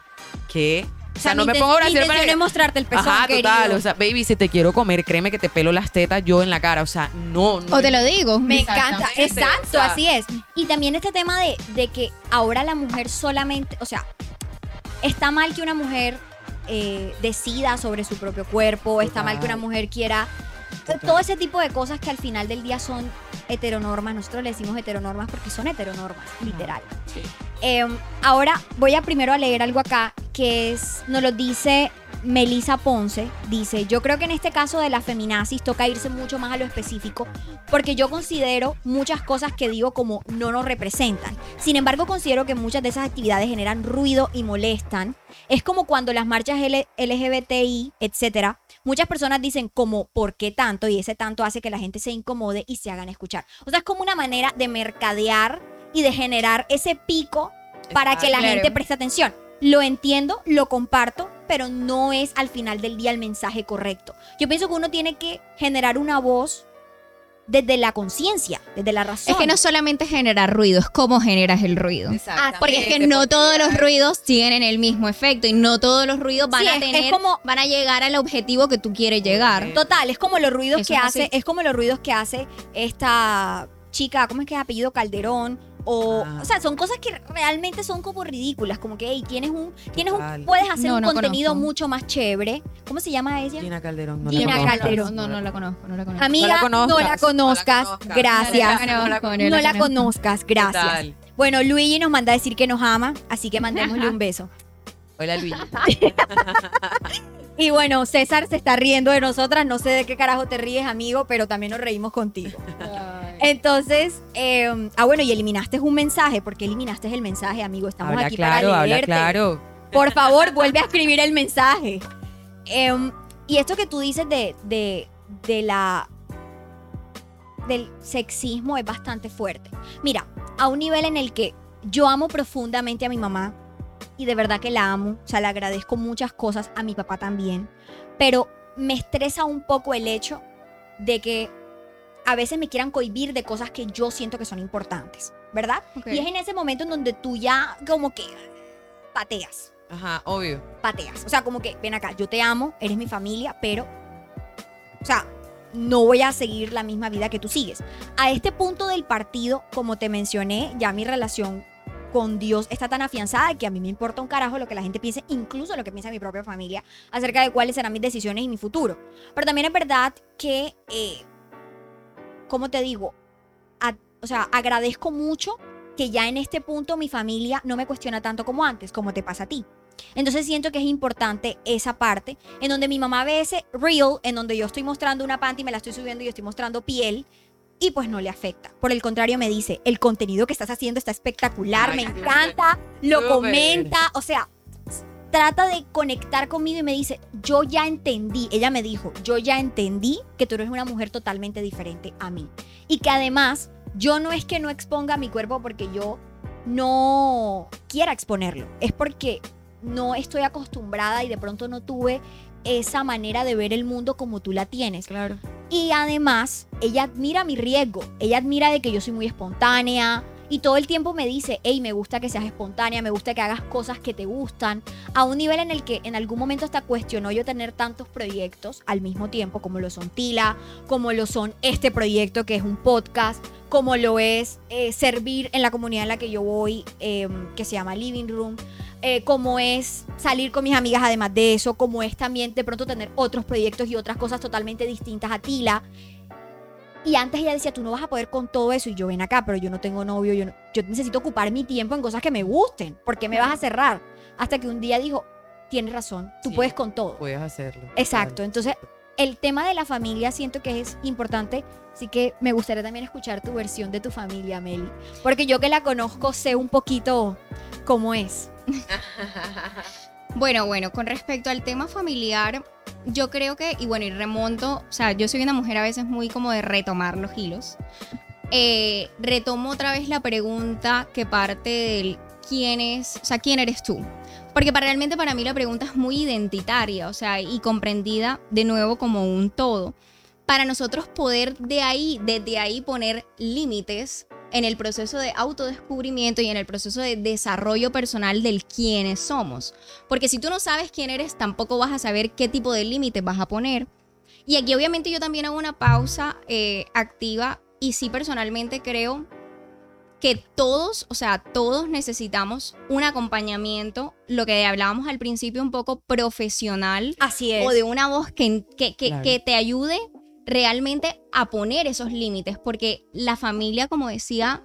¿Qué? O sea, no me pongo mi brasier para que- mostrarte el pezón, Ajá, total. querido. O sea, baby, si te quiero comer, créeme que te pelo las tetas yo en la cara. O sea, no, no. O te lo digo. Me encanta, exacto, o sea. así es. Y también este tema de, de que ahora la mujer solamente, o sea, está mal que una mujer eh, decida sobre su propio cuerpo, está mal que una mujer quiera Total. todo ese tipo de cosas que al final del día son heteronormas. Nosotros le decimos heteronormas porque son heteronormas, literal. Sí. Eh, ahora voy a primero a leer algo acá que es, nos lo dice Melissa Ponce. Dice, yo creo que en este caso de la feminazis toca irse mucho más a lo específico porque yo considero muchas cosas que digo como no nos representan. Sin embargo, considero que muchas de esas actividades generan ruido y molestan. Es como cuando las marchas L- LGBTI, etcétera, muchas personas dicen como ¿por qué tanto? Y ese tanto hace que la gente se incomode y se hagan escuchar. O sea, es como una manera de mercadear y de generar ese pico para que la Claro. gente preste atención. Lo entiendo, lo comparto, pero no es al final del día el mensaje correcto. Yo pienso que uno tiene que generar una voz desde la conciencia, desde la razón. Es que no solamente generar ruido, es cómo generas el ruido. Porque es que no todos los ruidos tienen el mismo efecto y no todos los ruidos van Sí, a es- es tener, como- van a llegar al objetivo que tú quieres llegar. Total, es como los ruidos Eso que hace, así. es como los ruidos que hace esta chica, ¿cómo es que es apellido Calderón? O, Ah. o sea, son cosas que realmente son como ridículas, como que, hey, tienes un, tienes un, puedes hacer No, un no contenido conozco. mucho más chévere. ¿Cómo se llama ella? Gina Calderón. No Gina la conozco. Calderón. No, no la conozco, no la conozco. Amiga, No la conozcas, no la conozcas, no la conozcas. gracias. No la conozco, No la conozcas, gracias. Total. Bueno, Luigi nos manda a decir que nos ama, así que mandémosle un beso. Hola, Luis. Y bueno, César se está riendo de nosotras, no sé de qué carajo te ríes, amigo, pero también nos reímos contigo. Entonces, eh, ah, bueno, y eliminaste un mensaje. ¿Por qué eliminaste el mensaje, amigo? Estamos habla aquí claro, para habla leerte. claro. Por favor, vuelve a escribir el mensaje. Em, y esto que tú dices de, de, de la del sexismo es bastante fuerte. Mira, a un nivel en el que yo amo profundamente a mi mamá y de verdad que la amo, o sea, le agradezco muchas cosas, a mi papá también, pero me estresa un poco el hecho de que a veces me quieran cohibir de cosas que yo siento que son importantes, ¿verdad? Y es en ese momento en donde tú ya como que pateas Ajá, obvio. pateas. O sea, como que, ven acá, yo te amo, eres mi familia, pero, o sea, no voy a seguir la misma vida que tú sigues. A este punto del partido, como te mencioné, ya mi relación con Dios está tan afianzada que a mí me importa un carajo lo que la gente piense, incluso lo que piensa mi propia familia, acerca de cuáles serán mis decisiones y mi futuro. Pero también es verdad que, eh, como te digo, A- o sea, agradezco mucho que ya en este punto mi familia no me cuestiona tanto como antes, como te pasa a ti. Entonces siento que es importante esa parte en donde mi mamá ve ese reel en donde yo estoy mostrando una panty, me la estoy subiendo y yo estoy mostrando piel y pues no le afecta. Por el contrario me dice, el contenido que estás haciendo está espectacular, Ay, me encanta, lo comenta, o sea, trata de conectar conmigo y me dice, yo ya entendí, ella me dijo, yo ya entendí que tú eres una mujer totalmente diferente a mí. Y que además, yo no es que no exponga mi cuerpo porque yo no quiera exponerlo, es porque no estoy acostumbrada y de pronto no tuve esa manera de ver el mundo como tú la tienes. Claro. Y además, ella admira mi riesgo. Ella admira de que yo soy muy espontánea. Y todo el tiempo me dice, hey, me gusta que seas espontánea, me gusta que hagas cosas que te gustan. A un nivel en el que en algún momento hasta cuestionó yo tener tantos proyectos al mismo tiempo, como lo son Tila, como lo son este proyecto que es un podcast, como lo es eh, servir en la comunidad en la que yo voy, eh, que se llama Living Room, eh, como es salir con mis amigas además de eso, como es también de pronto tener otros proyectos y otras cosas totalmente distintas a Tila. Y antes ella decía, tú no vas a poder con todo eso. Y yo, ven acá, pero yo no tengo novio. Yo, no- yo necesito ocupar mi tiempo en cosas que me gusten. ¿Por qué me vas a cerrar? Hasta que un día dijo, tienes razón, tú Sí. puedes con todo. Puedes hacerlo. Exacto. Entonces, el tema de la familia siento que es importante. Así que me gustaría también escuchar tu versión de tu familia, Meli. Porque yo que la conozco sé un poquito cómo es. Bueno, bueno, con respecto al tema familiar, yo creo que, y bueno, y remonto, o sea, yo soy una mujer a veces muy como de retomar los hilos. Eh, retomo otra vez la pregunta que parte del quién es, o sea, quién eres tú. Porque para, realmente para mí la pregunta es muy identitaria, o sea, y comprendida de nuevo como un todo. Para nosotros poder de ahí, desde ahí poner límites en el proceso de autodescubrimiento y en el proceso de desarrollo personal del quiénes somos. Porque si tú no sabes quién eres, tampoco vas a saber qué tipo de límites vas a poner. Y aquí obviamente yo también hago una pausa eh, activa y sí personalmente creo que todos, o sea, todos necesitamos un acompañamiento, lo que hablábamos al principio un poco profesional Así es. o de una voz que, que, que- Claro. que te ayude realmente a poner esos límites, porque la familia, como decía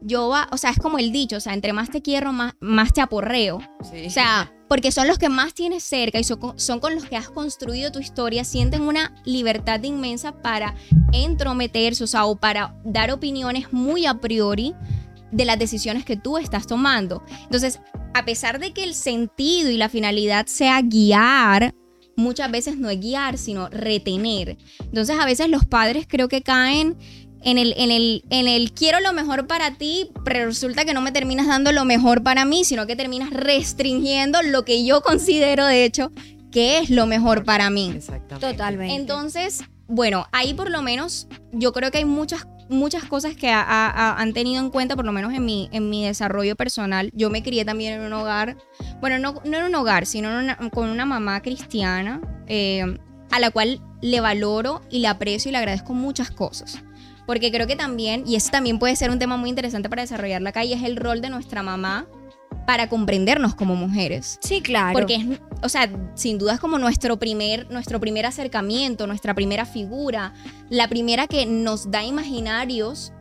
yo, o sea, es como el dicho, o sea, entre más te quiero, más, más te aporreo. Sí. O sea, porque son los que más tienes cerca y son, con- son con los que has construido tu historia, sienten una libertad inmensa para entrometerse, o sea, o para dar opiniones muy a priori de las decisiones que tú estás tomando. Entonces, a pesar de que el sentido y la finalidad sea guiar, muchas veces no es guiar, sino retener. Entonces, a veces los padres creo que caen en el, en el, en el quiero lo mejor para ti, pero resulta que no me terminas dando lo mejor para mí, sino que terminas restringiendo lo que yo considero, de hecho, que es lo mejor para mí. Exactamente. Totalmente. Entonces, bueno, ahí por lo menos yo creo que hay muchas, muchas cosas que ha- ha- han tenido en cuenta, por lo menos en mi, en mi desarrollo personal. Yo me crié también en un hogar, bueno, no, no en un hogar, sino con una mamá cristiana, eh, a la cual le valoro y le aprecio y le agradezco muchas cosas. Porque creo que también, y eso también puede ser un tema muy interesante para desarrollarla acá, y es el rol de nuestra mamá para comprendernos como mujeres. Sí, claro. Porque es, o sea, sin duda es como nuestro primer, nuestro primer acercamiento, nuestra primera figura, la primera que nos da imaginarios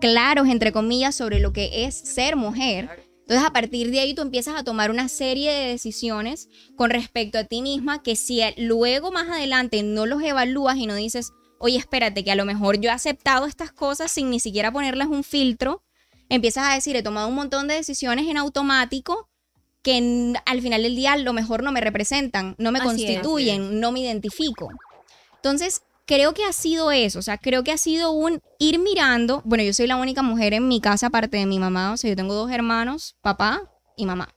claros, entre comillas, sobre lo que es ser mujer. Entonces, a partir de ahí tú empiezas a tomar una serie de decisiones con respecto a ti misma que si luego más adelante no los evalúas y no dices, oye, espérate, que a lo mejor yo he aceptado estas cosas sin ni siquiera ponerles un filtro, empiezas a decir, he tomado un montón de decisiones en automático que al final del día a lo mejor no me representan, no me Así es. constituyen, no me identifico. Entonces, creo que ha sido eso, o sea, creo que ha sido un ir mirando, bueno, yo soy la única mujer en mi casa aparte de mi mamá, o sea, yo tengo dos hermanos, papá y mamá.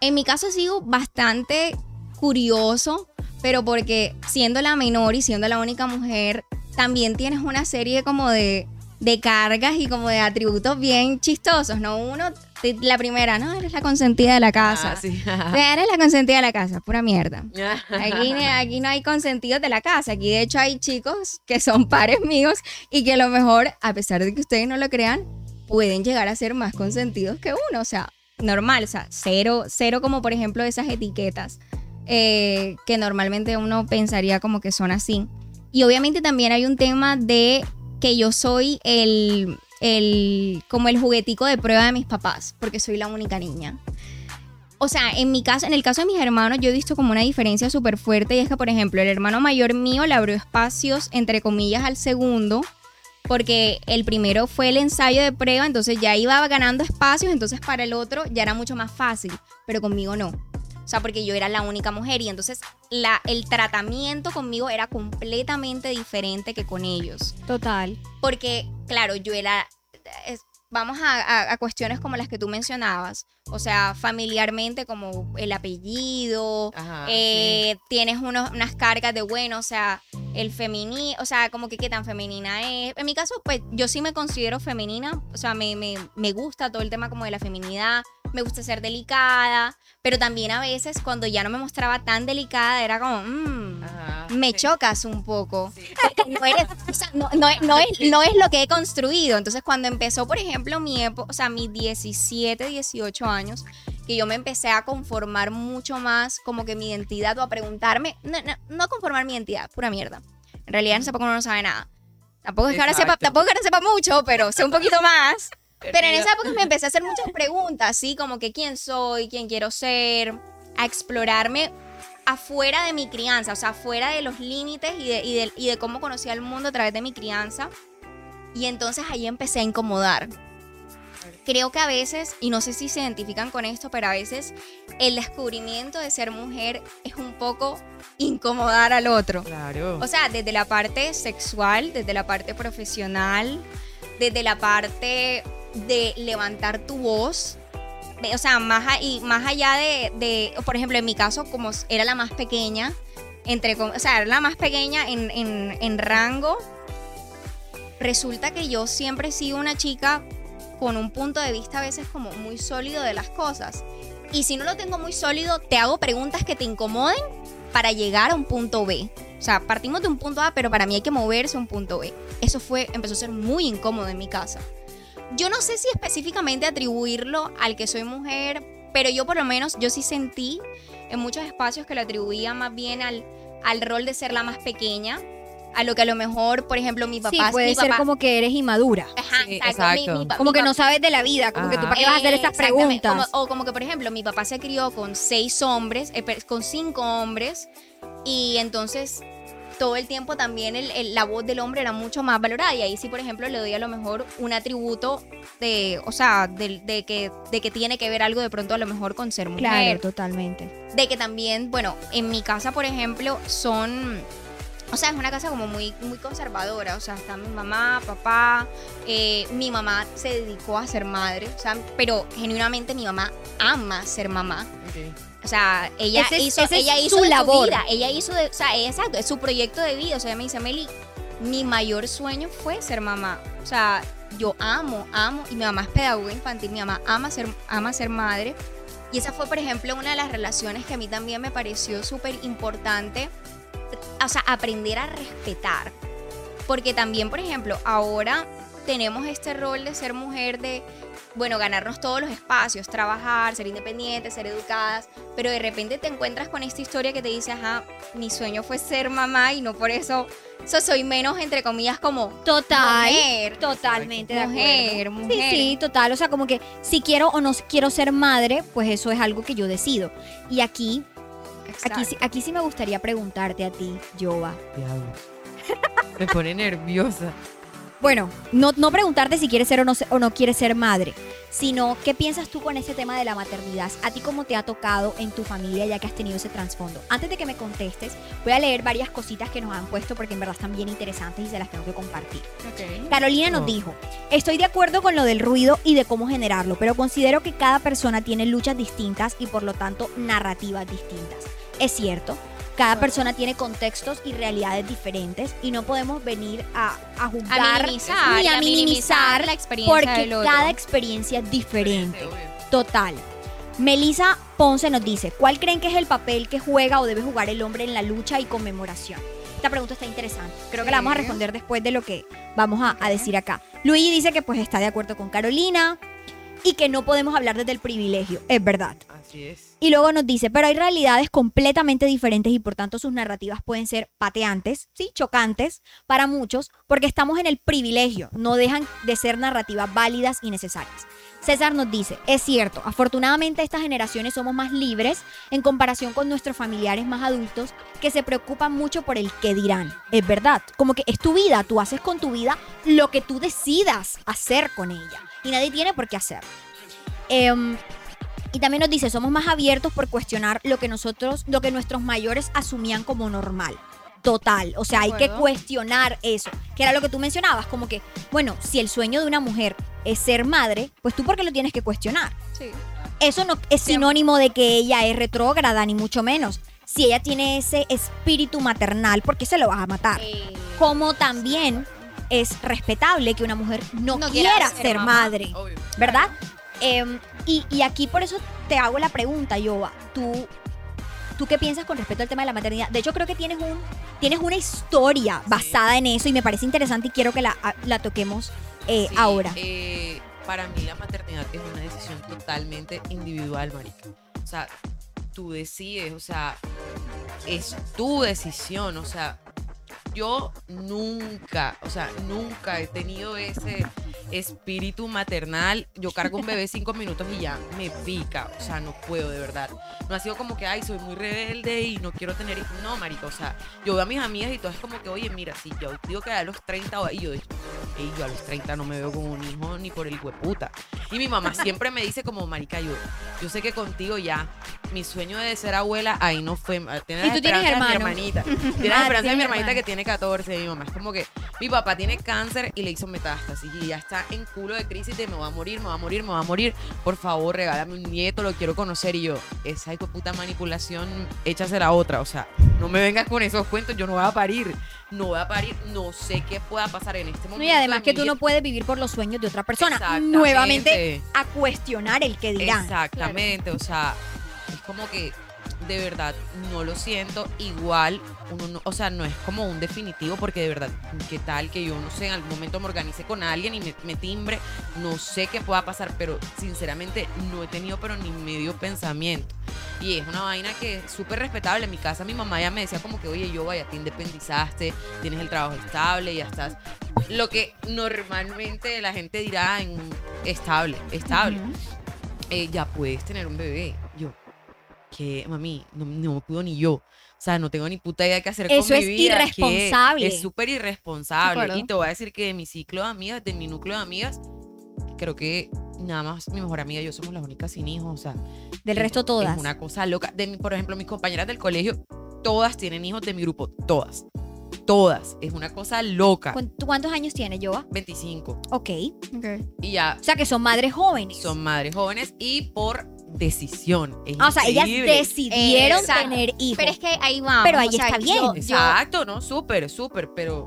En mi caso ha sido bastante curioso, pero porque siendo la menor y siendo la única mujer, también tienes una serie como de, de cargas y como de atributos bien chistosos, ¿no? Uno, la primera, no, eres la consentida de la casa. Ah, sí. Eres la consentida de la casa, pura mierda. Aquí, aquí no hay consentidos de la casa. Aquí, de hecho, hay chicos que son pares míos y que a lo mejor, a pesar de que ustedes no lo crean, pueden llegar a ser más consentidos que uno. O sea, normal. O sea, cero, cero como por ejemplo esas etiquetas eh, que normalmente uno pensaría como que son así. Y obviamente también hay un tema de que yo soy el, el como el juguetico de prueba de mis papás, porque soy la única niña. O sea, en mi caso, en el caso de mis hermanos, yo he visto como una diferencia súper fuerte y es que, por ejemplo, el hermano mayor mío le abrió espacios, entre comillas, al segundo, porque el primero fue el ensayo de prueba, entonces ya iba ganando espacios, entonces para el otro ya era mucho más fácil, pero conmigo no. O sea, porque yo era la única mujer y entonces la, el tratamiento conmigo era completamente diferente que con ellos. Total. Porque, claro, yo era. es- vamos a, a- a cuestiones como las que tú mencionabas. O sea, familiarmente, como el apellido. Ajá, eh, Tienes unos- unas cargas de, bueno, o sea, el femenino. O sea, como que qué tan femenina es. En mi caso, pues yo sí me considero femenina. O sea, me, me, me gusta todo el tema como de la feminidad. Me gusta ser delicada. Pero también a veces, cuando ya no me mostraba tan delicada, era como. mm, Ajá, me sí. chocas un poco. Sí. No, eres- o sea, no- no es, no es- no es lo que he construido. Entonces, cuando empezó, por ejemplo, mi época, o sea, mis 17, 18 años, que yo me empecé a conformar mucho más como que mi identidad o a preguntarme, no, no, no conformar mi identidad, pura mierda. En realidad, en esa época uno no sabe nada. Tampoco es que ahora sepa, tampoco es que ahora sepa mucho, pero sé un poquito más. Pero en esa época me empecé a hacer muchas preguntas, así como que quién soy, quién quiero ser, a explorarme afuera de mi crianza, o sea, afuera de los límites y de, y de- y de cómo conocía el mundo a través de mi crianza. Y entonces ahí empecé a incomodar. Creo que a veces, y no sé si se identifican con esto, pero a veces el descubrimiento de ser mujer es un poco incomodar al otro. Claro. O sea, desde la parte sexual, desde la parte profesional, desde la parte de levantar tu voz. O sea, más, y más allá de, de, por ejemplo, en mi caso, como era la más pequeña, entre, o sea, era la más pequeña en, en- en rango, resulta que yo siempre he sido una chica con un punto de vista a veces como muy sólido de las cosas. Y si no lo tengo muy sólido, te hago preguntas que te incomoden para llegar a un punto B. O sea, partimos de un punto A, pero para mí hay que moverse a un punto B. Eso fue, empezó a ser muy incómodo en mi casa. Yo no sé si específicamente atribuirlo al que soy mujer, pero yo por lo menos, yo sí sentí en muchos espacios que lo atribuía más bien al, al rol de ser la más pequeña, a lo que a lo mejor, por ejemplo, mi papá... sí, puede mi ser papá- como que eres inmadura. Ajá, Sí, exacto. Mi- Como mi que no sabes de la vida, como que tú para qué vas a hacer esas preguntas. Como- o como que, por ejemplo, mi papá se crió con seis hombres, eh, con cinco hombres, y entonces todo el tiempo también el- el- la voz del hombre era mucho más valorada. Y ahí sí, por ejemplo, le doy a lo mejor un atributo de, o sea, de, de que, de que tiene que ver algo de pronto a lo mejor con ser mujer Claro, totalmente. de que también, bueno, en mi casa, por ejemplo, son, o sea, es una casa como muy, muy conservadora, o sea, está mi mamá, papá, eh, mi mamá se dedicó a ser madre, o sea, pero genuinamente mi mamá ama ser mamá. O sea, ella Ese hizo, es ella su hizo de su labor. vida, ella hizo de, o sea, exacto, es su proyecto de vida. O sea, ella me dice, Meli, mi mayor sueño fue ser mamá. O sea, yo amo, amo, y mi mamá es pedagoga infantil, mi mamá ama ser, ama ser madre. Y esa fue, por ejemplo, una de las relaciones que a mí también me pareció súper importante, o sea, aprender a respetar. Porque también, por ejemplo, ahora tenemos este rol de ser mujer de, bueno, ganarnos todos los espacios, trabajar, ser independientes, ser educadas, pero de repente te encuentras con esta historia que te dice, ajá, mi sueño fue ser mamá y no por eso, so- soy menos, entre comillas, como Total. mujer. Totalmente de Mujer, acuerdo. mujer. Sí, sí, total. O sea, como que si quiero o no quiero ser madre, pues eso es algo que yo decido. Y aquí, aquí, sí- aquí sí me gustaría preguntarte a ti, Jova. Diablos. Me pone nerviosa. Bueno, no, no preguntarte si quieres ser o no, se- o no quieres ser madre, sino qué piensas tú con ese tema de la maternidad. ¿A ti cómo te ha tocado en tu familia ya que has tenido ese trasfondo? Antes de que me contestes, voy a leer varias cositas que nos han puesto porque en verdad están bien interesantes y se las tengo que compartir. Carolina nos Oh. dijo, estoy de acuerdo con lo del ruido y de cómo generarlo, pero considero que cada persona tiene luchas distintas y por lo tanto narrativas distintas. Es cierto, cada persona tiene contextos y realidades diferentes y no podemos venir a, a A juzgar minimizar, ni a minimizar la experiencia porque del otro. cada experiencia es diferente. Total. Melissa Ponce nos dice, ¿cuál creen que es el papel que juega o debe jugar el hombre en la lucha y conmemoración? Esta pregunta está interesante. Creo que la vamos a responder después de lo que vamos a, a decir acá. Luigi dice que pues está de acuerdo con Carolina y que no podemos hablar desde el privilegio. Es verdad. Y luego nos dice, pero hay realidades completamente diferentes y por tanto sus narrativas pueden ser pateantes, sí, chocantes para muchos, porque estamos en el privilegio, no dejan de ser narrativas válidas y necesarias. César nos dice, es cierto, afortunadamente estas generaciones somos más libres en comparación con nuestros familiares más adultos que se preocupan mucho por el qué dirán. Es verdad, como que es tu vida, tú haces con tu vida lo que tú decidas hacer con ella y nadie tiene por qué hacerlo. Em, y también nos dice, somos más abiertos por cuestionar lo que nosotros, lo que nuestros mayores asumían como normal. Total, o sea, hay que cuestionar eso, que era lo que tú mencionabas, como que, bueno, si el sueño de una mujer es ser madre, pues tú por qué lo tienes que cuestionar. Sí. Eso no es sinónimo de que ella es retrógrada, ni mucho menos. Si ella tiene ese espíritu maternal, ¿por qué se lo vas a matar? Eh, Como también es respetable que una mujer no, No quiera, quiera ser, madre. Obvio. ¿verdad? Em, y, y aquí por eso te hago la pregunta, Yoba. ¿Tú, ¿Tú qué piensas con respecto al tema de la maternidad? De hecho, creo que tienes, un, tienes una historia basada en eso y me parece interesante y quiero que la, la toquemos eh, Sí, ahora. eh, para mí la maternidad es una decisión totalmente individual, marica. O sea, tú decides, o sea, es tu decisión, o sea, yo nunca, o sea, nunca he tenido ese espíritu maternal. Yo cargo un bebé cinco minutos y ya me pica. O sea, no puedo, de verdad. No ha sido como que, ay, soy muy rebelde y no quiero tener hijos. No, marico, o sea, yo veo a mis amigas y todo es como que, oye, mira, si yo digo que a los 30, y yo, y yo a los 30 no me veo como un hijo ni por el hueputa. Y mi mamá siempre me dice como, marica, yo, yo sé que contigo ya, mi sueño de ser abuela, ahí no fue. Tiene ¿Y tú tienes mi hermano? hermanita. Tiene la Ah, esperanza de tienes mi hermanita hermano. que tiene 14. Mi mamá es como que, mi papá tiene cáncer y le hizo metástasis y ya está en culo de crisis de me va a morir, me va a morir, me va a morir. Por favor, regálame un nieto, lo quiero conocer. Y yo, esa hijo de puta manipulación, échase la otra. O sea, no me vengas con esos cuentos, yo no voy a parir. No voy a parir, no sé qué pueda pasar en este momento. y además de que tú no puedes vivir por los sueños de otra persona. Exactamente. Nuevamente a cuestionar el que dirán. Exactamente, o sea, es como que de verdad no lo siento igual, uno no- o sea, no es como un definitivo porque de verdad, qué tal que yo no sé, en algún momento me organice con alguien y me, me timbre, no sé qué pueda pasar, pero sinceramente no he tenido pero ni medio pensamiento. Y es una vaina que es súper respetable. En mi casa mi mamá ya me decía como que, oye, yo vaya, te independizaste, tienes el trabajo estable, ya estás. Lo que normalmente la gente dirá en estable, estable eh, ya puedes tener un bebé. Que mami, no, no puedo ni yo. O sea, no tengo ni puta idea de qué hacer Eso con es mi vida. que irresponsable. Es súper irresponsable. Y te voy a decir que de mi ciclo de amigas, de mi núcleo de amigas, creo que nada más mi mejor amiga y yo somos las únicas sin hijos. O sea, Del es- resto todas. Es una cosa loca. De mi- por ejemplo, mis compañeras del colegio, todas tienen hijos de mi grupo. Todas. Todas. Es una cosa loca. ¿Cuán- ¿Tú cuántos años tienes, Joa? 25. Ok. Y ya O sea que son madres jóvenes. son madres jóvenes y por decisión. Es Ah, o sea, ellas decidieron Exacto. tener hijos. Pero es que ahí vamos. Pero ahí o sea, está bien. yo- yo- Exacto, ¿no? Súper, súper, pero.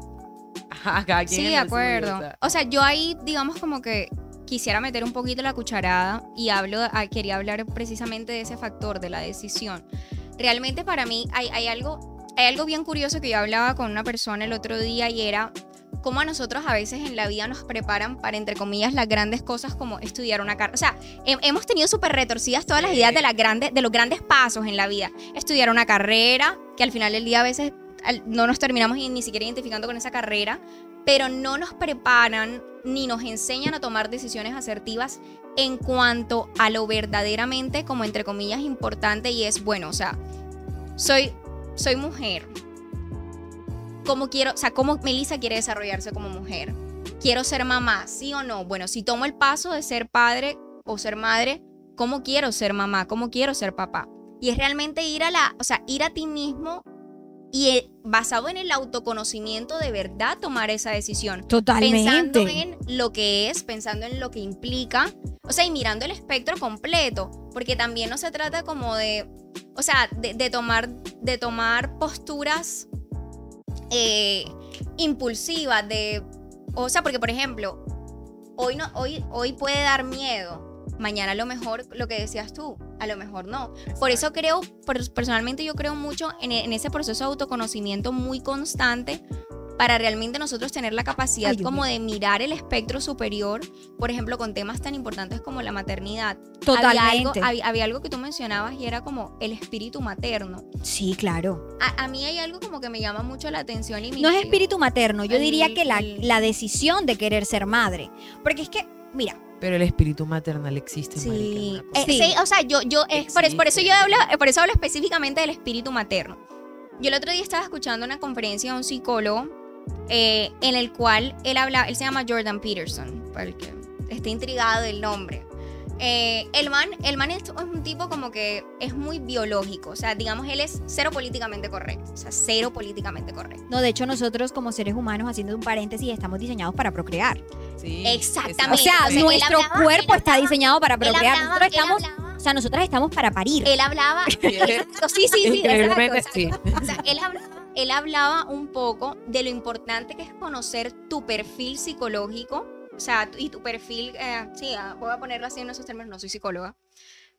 Ajá, Sí, de suyo, acuerdo. o sea. Yo ahí, digamos, como que quisiera meter un poquito la cucharada y hablo, quería hablar precisamente de ese factor, de la decisión. Realmente para mí hay, hay algo, hay algo bien curioso que yo hablaba con una persona el otro día y era cómo a nosotros a veces en la vida nos preparan para, entre comillas, las grandes cosas como estudiar una carrera. O sea, he- hemos tenido súper retorcidas todas las ideas de, las grandes, de los grandes pasos en la vida. Estudiar una carrera, que al final del día a veces no nos terminamos ni, ni siquiera identificando con esa carrera, pero no nos preparan ni nos enseñan a tomar decisiones asertivas en cuanto a lo verdaderamente, como entre comillas, importante y es, bueno, o sea, soy, soy mujer. ¿Cómo quiero, o sea, cómo Melissa quiere desarrollarse como mujer? ¿Quiero ser mamá? ¿Sí o no? Bueno, si tomo el paso de ser padre o ser madre, ¿cómo quiero ser mamá? ¿Cómo quiero ser papá? Y es realmente ir a la, o sea, ir a ti mismo y eh, basado en el autoconocimiento de verdad tomar esa decisión. Pensando Totalmente. en lo que es, pensando en lo que implica, o sea, y mirando el espectro completo, porque también no se trata como de, o sea, de, de tomar, de tomar posturas eh, impulsivas, de, o sea, porque por ejemplo, hoy, no, hoy, hoy puede dar miedo, mañana a lo mejor lo que decías tú, a lo mejor no. Por eso creo, personalmente yo creo mucho en, en ese proceso de autoconocimiento muy constante para realmente nosotros tener la capacidad Ay, como de mirar el espectro superior, por ejemplo, con temas tan importantes como la maternidad. Totalmente. Había algo, había, había algo que tú mencionabas y era como el espíritu materno. Sí, claro. A, a mí hay algo como que me llama mucho la atención y me No es espíritu materno, yo El- diría que la, la decisión de querer ser madre. Porque es que, mira, Pero el espíritu maternal existe, Sí, marica, eh. Sí. sí, o sea, yo, yo, es por, por eso yo hablo, eh, por eso hablo específicamente del espíritu materno. Yo el otro día estaba escuchando una conferencia de un psicólogo eh, en el cual él habla, él se llama Jordan Peterson, para el que esté intrigado del nombre. Eh, el man, el man es, un tipo como que es muy biológico, o sea, digamos, él es cero políticamente correcto, o sea, cero políticamente correcto. no, de hecho nosotros como seres humanos, haciendo un paréntesis, estamos diseñados para procrear. Sí, Exactamente. O sea, o sea, él nuestro hablaba- cuerpo está hablaba- diseñado para procrear. hablaba- Nosotros estamos, hablaba- o sea, nosotros estamos para parir. él hablaba, Sí. Sí, sí, exacto, sí. O sea, él hablaba, él hablaba un poco de lo importante que es conocer tu perfil psicológico, o sea, y tu perfil, eh, sí, ah, voy a ponerlo así en esos términos, no soy psicóloga,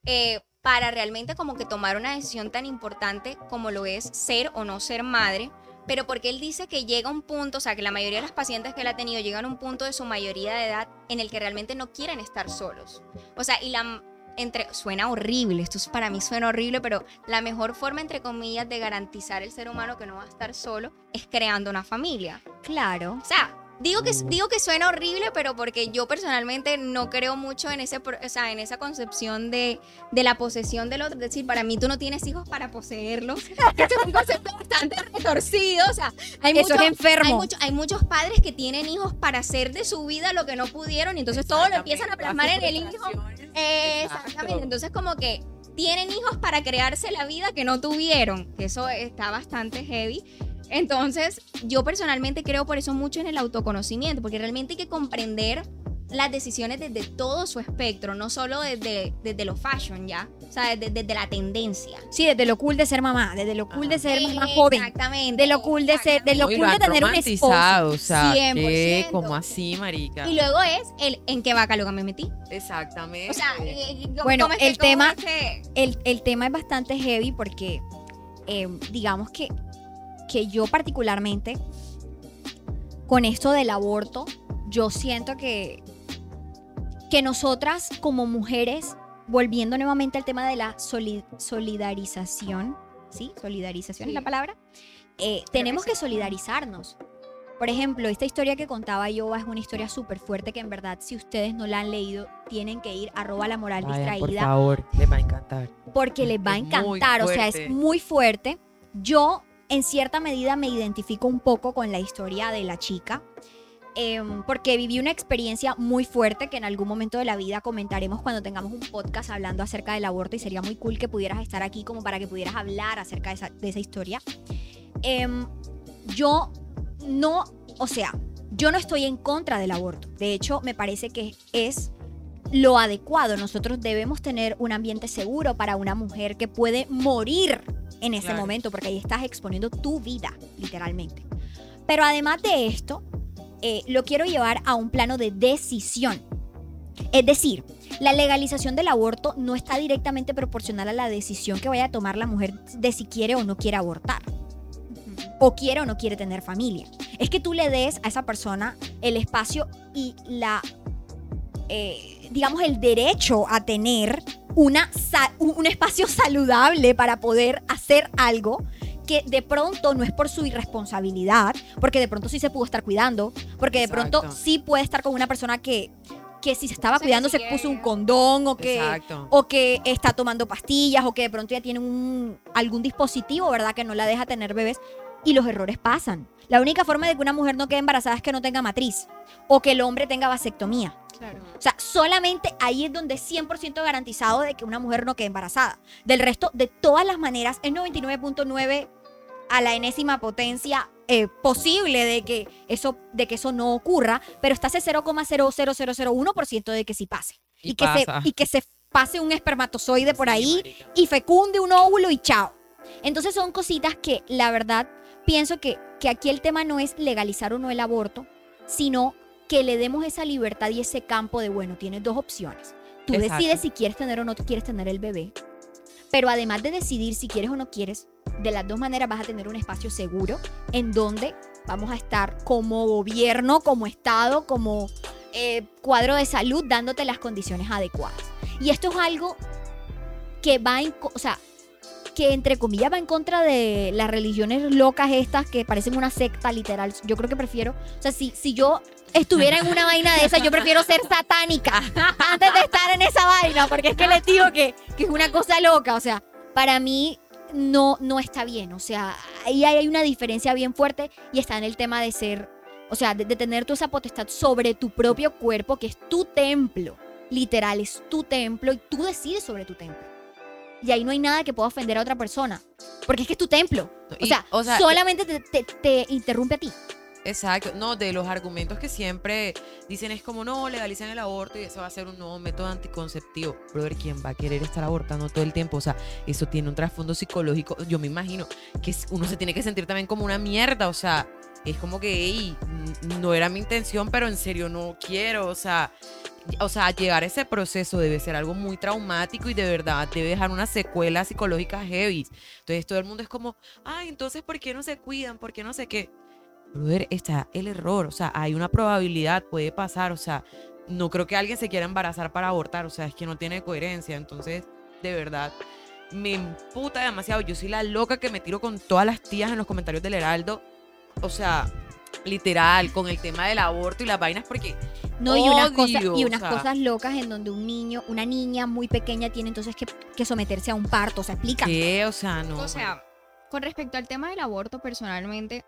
eh, para realmente como que tomar una decisión tan importante como lo es ser o no ser madre, pero porque él dice que llega un punto, o sea, que la mayoría de los pacientes que él ha tenido llegan a un punto de su mayoría de edad en el que realmente no quieren estar solos. O sea, y la, entre suena horrible, esto es- para mí suena horrible, pero la mejor forma entre comillas de garantizar el ser humano que no va a estar solo es creando una familia. Claro. O sea, digo que Uh. digo que suena horrible, pero porque yo personalmente no creo mucho en ese o sea, en esa concepción de, de la posesión del otro, es decir, para mí tú no tienes hijos para poseerlos. Este es un concepto bastante retorcido, o sea, hay Eso es mucho- enfermo. hay, mucho- hay muchos padres que tienen hijos para hacer de su vida lo que no pudieron y entonces todo lo empiezan a plasmar en el hijo. Exactamente. Entonces, como que tienen hijos para crearse la vida que no tuvieron, eso está bastante heavy. Entonces, yo personalmente creo por eso mucho en el autoconocimiento, porque realmente hay que comprender las decisiones desde todo su espectro, no solo desde, desde lo fashion, ¿ya? O sea, desde, desde la tendencia. Sí, desde lo cool de ser mamá, desde lo cool de ser más joven, Exactamente. de lo cool de ser, de lo cool de tener un esposo. o sea, 100%. que como así, marica. Y luego es el en qué vaca loca me metí. Exactamente. O sea, ¿cómo- Bueno, cómo el cómo tema- el, el tema es bastante heavy porque eh, digamos que, que yo particularmente con esto del aborto, yo siento que, que nosotras como mujeres, volviendo nuevamente al tema de la soli- solidarización, ¿sí? Solidarización es Sí. la palabra. eh, tenemos que solidarizarnos. Por ejemplo, esta historia que contaba yo es una historia súper fuerte que en verdad si ustedes no la han leído, tienen que ir arroba la moral Vayan, por distraída favor, les va a encantar. porque les va a Es encantar, o sea, es muy fuerte. Yo en cierta medida me identifico un poco con la historia de la chica, em, porque viví una experiencia muy fuerte que en algún momento de la vida comentaremos cuando tengamos un podcast hablando acerca del aborto y sería muy cool que pudieras estar aquí como para que pudieras hablar acerca de esa, historia. Em, yo no, o sea, yo no estoy en contra del aborto. De hecho, me parece que es lo adecuado. Nosotros debemos tener un ambiente seguro para una mujer que puede morir en ese Claro. momento, porque ahí estás exponiendo tu vida, literalmente. Pero además de esto, eh, lo quiero llevar a un plano de decisión. Es decir, la legalización del aborto no está directamente proporcional a la decisión que vaya a tomar la mujer de si quiere o no quiere abortar o quiere o no quiere tener familia. Es que tú le des a esa persona el espacio y la, eh, digamos, el derecho a tener una, un espacio saludable para poder hacer algo que de pronto no es por su irresponsabilidad, porque de pronto sí se pudo estar cuidando, porque de pronto sí puede estar con una persona que, que si se estaba Sí, cuidando sí, se puso un condón o que Exacto. o que está tomando pastillas o que de pronto ya tiene un, algún dispositivo, ¿verdad? Que no la deja tener bebés. Y los errores pasan. La única forma de que una mujer no quede embarazada es que no tenga matriz o que el hombre tenga vasectomía. Claro. O sea, solamente ahí es donde es 100% garantizado de que una mujer no quede embarazada. Del resto, de todas las maneras, es 99.9 a la enésima potencia eh, posible de que, eso, de que eso no ocurra, pero está ese 0,00001% de que sí pase. Y que, se, y que se pase un espermatozoide por Sí, ahí marica. y fecunde un óvulo y chao. Entonces son cositas que la verdad pienso que, que aquí el tema no es legalizar o no el aborto, sino que le demos esa libertad y ese campo de, bueno, tienes dos opciones. Tú Exacto. decides si quieres tener o no quieres tener el bebé, pero además de decidir si quieres o no quieres, de las dos maneras vas a tener un espacio seguro en donde vamos a estar como gobierno, como Estado, como eh, cuadro de salud, dándote las condiciones adecuadas. Y esto es algo que va en, o sea, que entre comillas va en contra de las religiones locas estas que parecen una secta literal. Yo creo que prefiero, o sea, si, si yo estuviera en una vaina de esa, yo prefiero ser satánica antes de estar en esa vaina, porque es que les digo que, que es una cosa loca, o sea, para mí no, no está bien, o sea, ahí hay una diferencia bien fuerte y está en el tema de ser, o sea, de, de tener tú esa potestad sobre tu propio cuerpo, que es tu templo, literal, es tu templo y tú decides sobre tu templo. Y ahí no hay nada que pueda ofender a otra persona, porque es que es tu templo. O Y, sea, o sea, solamente te, te- te interrumpe a ti. Exacto, no, de los argumentos que siempre dicen es como no, legalicen el aborto y eso va a ser un nuevo método anticonceptivo. Brother, ¿quién va a querer estar abortando todo el tiempo? O sea, eso tiene un trasfondo psicológico. Yo me imagino que uno se tiene que sentir también como una mierda, o sea, es como que, "Ey, n- no era mi intención, pero en serio no quiero, o sea, o sea, llegar a ese proceso debe ser algo muy traumático y de verdad debe dejar unas secuelas psicológicas heavy. Entonces todo el mundo es como, ay, entonces, ¿por qué no se cuidan? ¿Por qué no sé qué? Brother, está el error, o sea, hay una probabilidad, puede pasar, o sea, no creo que alguien se quiera embarazar para abortar, o sea, es que no tiene coherencia, entonces, de verdad, me imputa demasiado. Yo soy la loca que me tiro con todas las tías en los comentarios del Heraldo, o sea, literal, con el tema del aborto y las vainas, porque No, y unas, odio, cosas, y o unas sea, cosas locas en donde un niño, una niña muy pequeña tiene entonces que, que someterse a un parto. O sea, explica. ¿Qué? O sea, no. O sea, con respecto al tema del aborto, personalmente,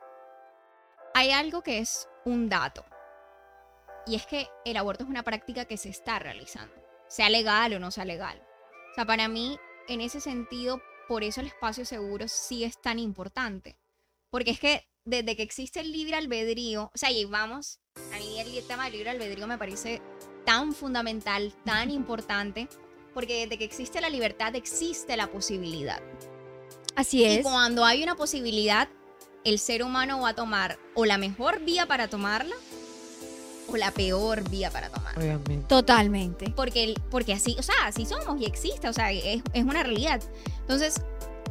hay algo que es un dato. Y es que el aborto es una práctica que se está realizando, sea legal o no sea legal. O sea, para mí, en ese sentido, por eso el espacio seguro sí es tan importante. Porque es que desde que existe el libre albedrío, o sea, y vamos, a mí el tema del libre albedrío me parece tan fundamental, tan importante, porque desde que existe la libertad existe la posibilidad. Así Y es. cuando hay una posibilidad, el ser humano va a tomar o la mejor vía para tomarla o la peor vía para tomarla. Obviamente. Totalmente. Porque, porque así, o sea, así somos y existe, o sea, es, es una realidad. Entonces,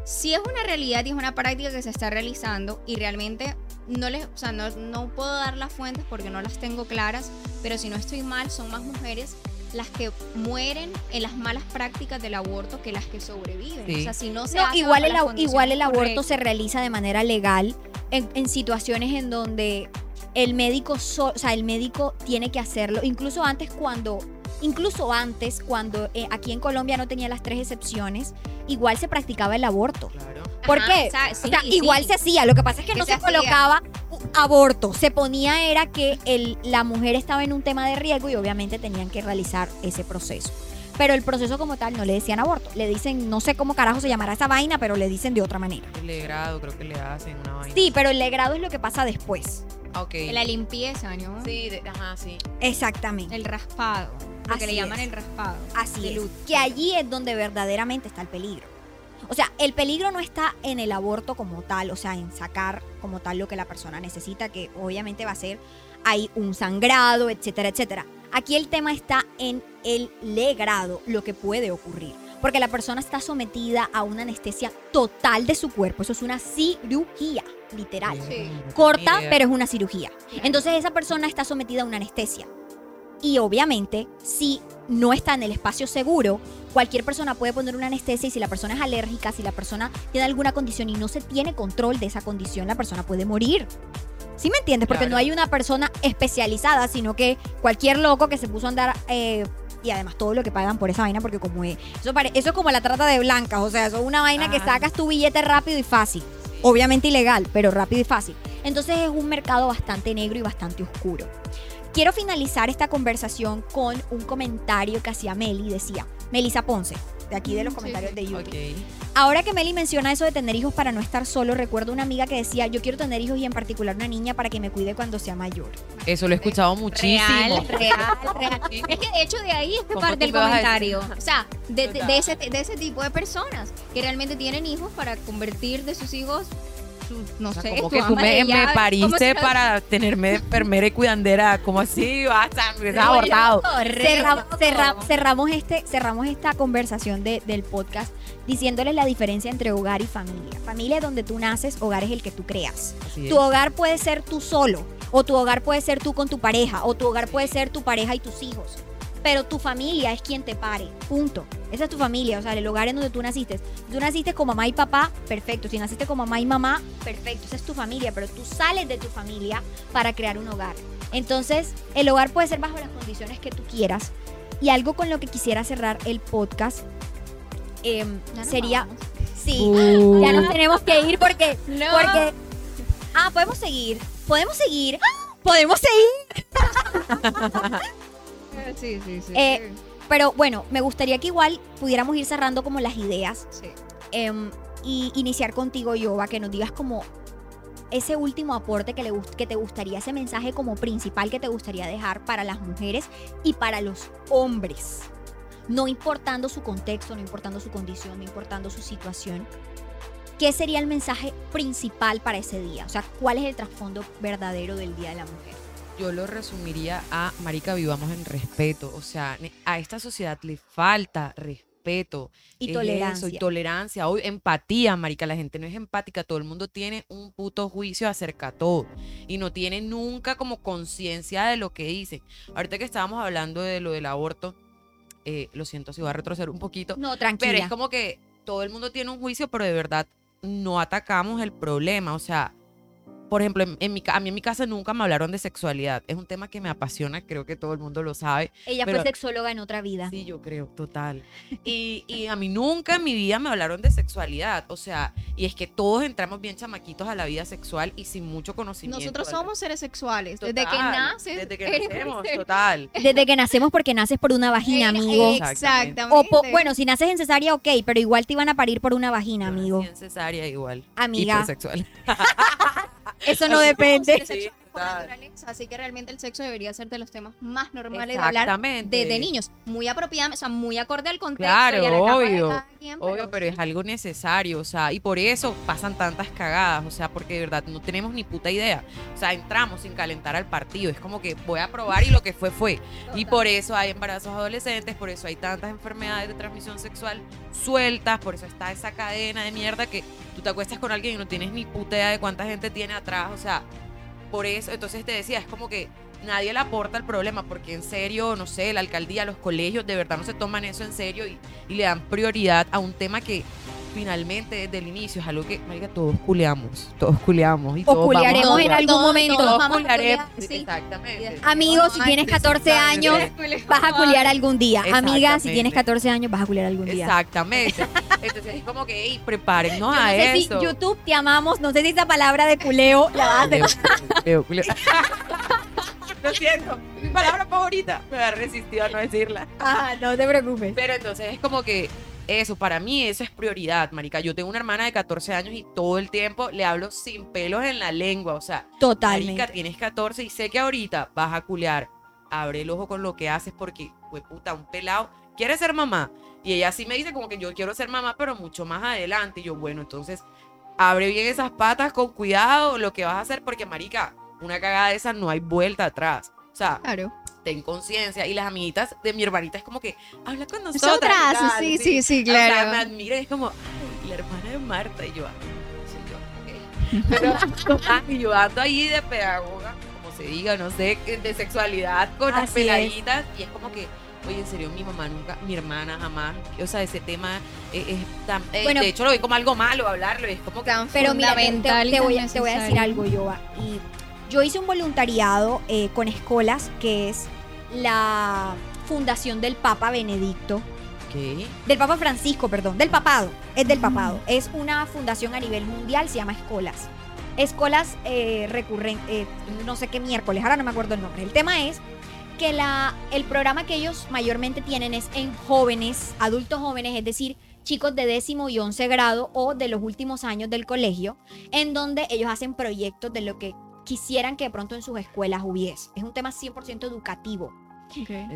si es una realidad y es una práctica que se está realizando y realmente no les, o sea, no, no puedo dar las fuentes porque no las tengo claras, pero si no estoy mal, son más mujeres las que mueren en las malas prácticas del aborto que las que sobreviven. Sí. O sea, si no se No, hace igual el, igual el aborto correctas. se realiza de manera legal en, en situaciones en donde el médico, so- o sea, el médico tiene que hacerlo. Incluso antes cuando, incluso antes cuando eh, aquí en Colombia no tenía las tres excepciones, igual se practicaba el aborto. Claro. ¿Por Ajá, qué? o sea, o sí, sea, sí. igual se hacía. Lo que pasa es que Que no se se, colocaba aborto. Se ponía era que el, la mujer estaba en un tema de riesgo y obviamente tenían que realizar ese proceso. Pero el proceso como tal no le decían aborto. Le dicen, no sé cómo carajo se llamará esa vaina, pero le dicen de otra manera. El legrado, creo que le hacen una vaina. Sí, pero el legrado es lo que pasa después. Ah, Ok. La limpieza, ¿no? Sí, de- ajá, sí. Exactamente. El raspado. Lo que Así le llaman es. el raspado. Así es. Que allí es donde verdaderamente está el peligro. O sea, el peligro no está en el aborto como tal, o sea, en sacar como tal lo que la persona necesita, que obviamente va a ser hay un sangrado, etcétera, etcétera. Aquí el tema está en el legrado, lo que puede ocurrir. Porque la persona está sometida a una anestesia total de su cuerpo. Eso es una cirugía, literal. Sí. Corta, pero es una cirugía. Entonces esa persona está sometida a una anestesia. Y obviamente, si no está en el espacio seguro, cualquier persona puede poner una anestesia y si la persona es alérgica, si la persona tiene alguna condición y no se tiene control de esa condición, la persona puede morir. ¿Sí me entiendes? Porque Claro. no hay una persona especializada, sino que cualquier loco que se puso a andar... eh, y además todo lo que pagan por esa vaina, porque como es... Eso, pare- eso es como la trata de blancas, o sea, eso es una vaina que sacas tu billete rápido y fácil. Obviamente ilegal, pero rápido y fácil. Entonces es un mercado bastante negro y bastante oscuro. Quiero finalizar esta conversación con un comentario que hacía Meli. Decía, Melisa Ponce, de aquí de los comentarios sí. de YouTube. Ahora que Meli menciona eso de tener hijos para no estar solo, recuerdo una amiga que decía, yo quiero tener hijos y en particular una niña para que me cuide cuando sea mayor. Eso lo he escuchado muchísimo. Real, real, real. Es que de hecho de ahí es que ¿Cómo parte tú el me vas a comentario. O sea, de, de- Total. de ese, de ese tipo de personas que realmente tienen hijos para convertir de sus hijos, su- no O sea, sé, como que tú me, me como pariste si no- para tenerme de enfermera y cuidandera. ¿Cómo así? Basta, me has abortado. Cerra- cerra- cerramos, este, cerramos esta conversación de- del podcast diciéndoles la diferencia entre hogar y familia. Familia es donde tú naces, hogar es el que tú creas. Tu hogar puede ser tú solo, o tu hogar puede ser tú con tu pareja, o tu hogar puede ser tu pareja y tus hijos. Pero tu familia es quien te pare, punto. Esa es tu familia, o sea, el hogar en donde tú naciste. Si tú naciste con mamá y papá, perfecto. Si naciste con mamá y mamá, perfecto. Esa es tu familia, pero tú sales de tu familia para crear un hogar. Entonces, el hogar puede ser bajo las condiciones que tú quieras. Y algo con lo que quisiera cerrar el podcast em, sería... vamos. Sí, Uh. ya nos tenemos que ir porque No. porque. Ah, podemos seguir. Podemos seguir. Podemos seguir. Sí, sí, sí. Eh, Pero bueno, me gustaría que igual pudiéramos ir cerrando como las ideas. sí. em, y iniciar contigo, Yoba, que nos digas como ese último aporte que, le, que te gustaría, ese mensaje como principal que te gustaría dejar para las mujeres y para los hombres. No importando su contexto, no importando su condición, no importando su situación. ¿Qué sería el mensaje principal para ese día? O sea, ¿cuál es el trasfondo verdadero del Día de la Mujer? Yo lo resumiría a, marica, vivamos en respeto. O sea, a esta sociedad le falta respeto. Y es tolerancia. Eso, y tolerancia, obvio, empatía, marica. La gente no es empática, todo el mundo tiene un puto juicio acerca de todo. Y no tiene nunca como conciencia de lo que dicen. Ahorita que estábamos hablando de lo del aborto, eh, lo siento si voy a retroceder un poquito, No, tranquila. pero es como que todo el mundo tiene un juicio, pero de verdad no atacamos el problema. O sea, por ejemplo, en, en mi, a mí en mi casa nunca me hablaron de sexualidad. Es un tema que me apasiona, creo que todo el mundo lo sabe. Ella pero- fue sexóloga en otra vida. Sí, yo creo, total. Y, y a mí nunca en mi vida me hablaron de sexualidad. O sea, y es que todos entramos bien chamaquitos a la vida sexual y sin mucho conocimiento. Nosotros somos seres sexuales. Desde que naces. Desde que nacemos, ser- total. Desde que nacemos porque naces por una vagina, Eh, amigo. Exactamente. O po- bueno, si naces en cesárea, ok, pero igual te iban a parir por una vagina, Yo amigo. nací en cesárea igual. Amiga. Hipersexual. Eso no depende. Sí, por naturaleza, así que realmente el sexo debería ser de los temas más normales de hablar desde niños. Muy apropiadamente, o sea, muy acorde al contexto Claro, y a la etapa de obvio, cada quien, Obvio, pero es algo necesario, o sea, y por eso pasan tantas cagadas, o sea, porque de verdad no tenemos ni puta idea. O sea, entramos sin calentar al partido, es como que voy a probar y lo que fue fue. Y por eso hay embarazos adolescentes, por eso hay tantas enfermedades de transmisión sexual sueltas, por eso está esa cadena de mierda que tú te acuestas con alguien y no tienes ni puta idea de cuánta gente tiene atrás, o sea, por eso, entonces te decía, es como que nadie le aporta el problema, porque en serio, no sé, la alcaldía, los colegios, de verdad no se toman eso en serio y, y le dan prioridad a un tema que finalmente desde el inicio es algo que, marica, todos culeamos, todos culeamos y O todos vamos a culearemos en culear. algún Todos- momento. todos Todos vamos a culearemos, culear, sí. exactamente. Amigo, si tienes 14 años, vas a culiar algún día. Amiga, si tienes 14 años, vas a culiar algún día. Exactamente. Entonces es como que, hey, prepárennos Yo no a sé eso. si YouTube te amamos, no sé si esa palabra de culeo la vas a hacer. Leo, Leo, Leo. Lo siento, mi palabra favorita. Me ha resistido a no decirla. Ah, no te preocupes. Pero entonces es como que eso, para mí eso es prioridad, marica. Yo tengo una hermana de 14 años y todo el tiempo le hablo sin pelos en la lengua. O sea, Totalmente. marica, tienes 14 y sé que ahorita vas a culear. Abre el ojo con lo que haces porque, pues puta, un pelado quiere ser mamá. Y ella sí me dice como que yo quiero ser mamá, pero mucho más adelante. Y yo, bueno, entonces abre bien esas patas con cuidado lo que vas a hacer porque, marica, una cagada de esa no hay vuelta atrás. O sea, Claro. Ten conciencia. Y las amiguitas de mi hermanita es como que, habla con nosotras. Nosotras, sí, sí, sí, O sea, me claro. admira y es como, ay, la hermana de Marta. Y yo, "Ah, soy yo. ok". Pero ah, y yo ando ahí de pedagoga, como se diga, no sé, de sexualidad con las Así es. peladitas. Y es como que, oye, en serio, mi mamá nunca, mi hermana jamás. O sea, ese tema es, es tan. eh, Bueno. de hecho, lo ve como algo malo hablarlo. y es como que. Tan Pero mira, te, te voy, a- te voy a decir algo, Yoba. Y yo hice un voluntariado eh, con escolas, que es la fundación del Papa Benedicto. ¿Qué? Del Papa Francisco, perdón, del papado, es del papado. Es una fundación a nivel mundial, se llama Escolas. Escolas eh, recurrentes, no sé qué miércoles, ahora no me acuerdo el nombre. El tema es que la, el programa que ellos mayormente tienen es en jóvenes, adultos jóvenes, es decir, chicos de décimo y once grado o de los últimos años del colegio, en donde ellos hacen proyectos de lo que quisieran que de pronto en sus escuelas hubiese. Es un tema 100% educativo.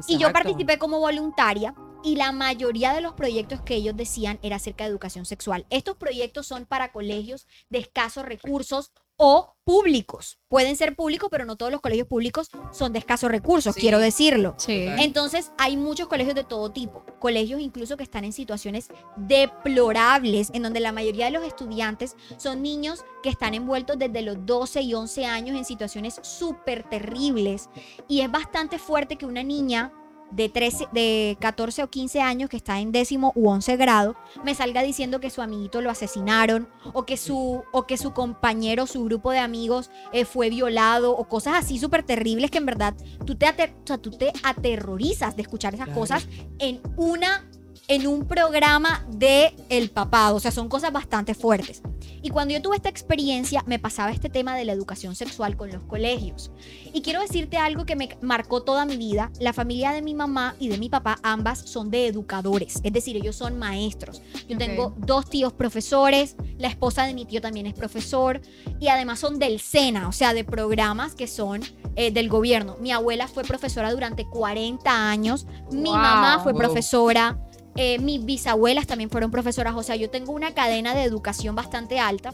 Y yo participé como voluntaria y la mayoría de los proyectos que ellos decían era acerca de educación sexual. Estos proyectos son para colegios de escasos recursos o públicos. Pueden ser públicos, pero no todos los colegios públicos son de escasos recursos, Sí. quiero decirlo. Sí. Entonces, hay muchos colegios de todo tipo, colegios incluso que están en situaciones deplorables, en donde la mayoría de los estudiantes son niños que están envueltos desde los 12 y 11 años en situaciones súper terribles. Y es bastante fuerte que una niña de, 13, de 14 o 15 años que está en décimo u 11 grado me salga diciendo que su amiguito lo asesinaron o que su, o que su compañero, su grupo de amigos eh, fue violado o cosas así súper terribles que en verdad tú te, ater- o sea, tú te aterrorizas de escuchar esas Claro. cosas en una en un programa de el papado, o sea, son cosas bastante fuertes. Y cuando yo tuve esta experiencia, me pasaba este tema de la educación sexual con los colegios. Y quiero decirte algo que me marcó toda mi vida. La familia de mi mamá y de mi papá, ambas son de educadores, es decir, ellos son maestros. Yo Ok. tengo dos tíos profesores, la esposa de mi tío también es profesor, y además son del SENA, o sea, de programas que son eh, del gobierno. Mi abuela fue profesora durante 40 años, mi Wow. mamá fue profesora, eh, mis bisabuelas también fueron profesoras, o sea, yo tengo una cadena de educación bastante alta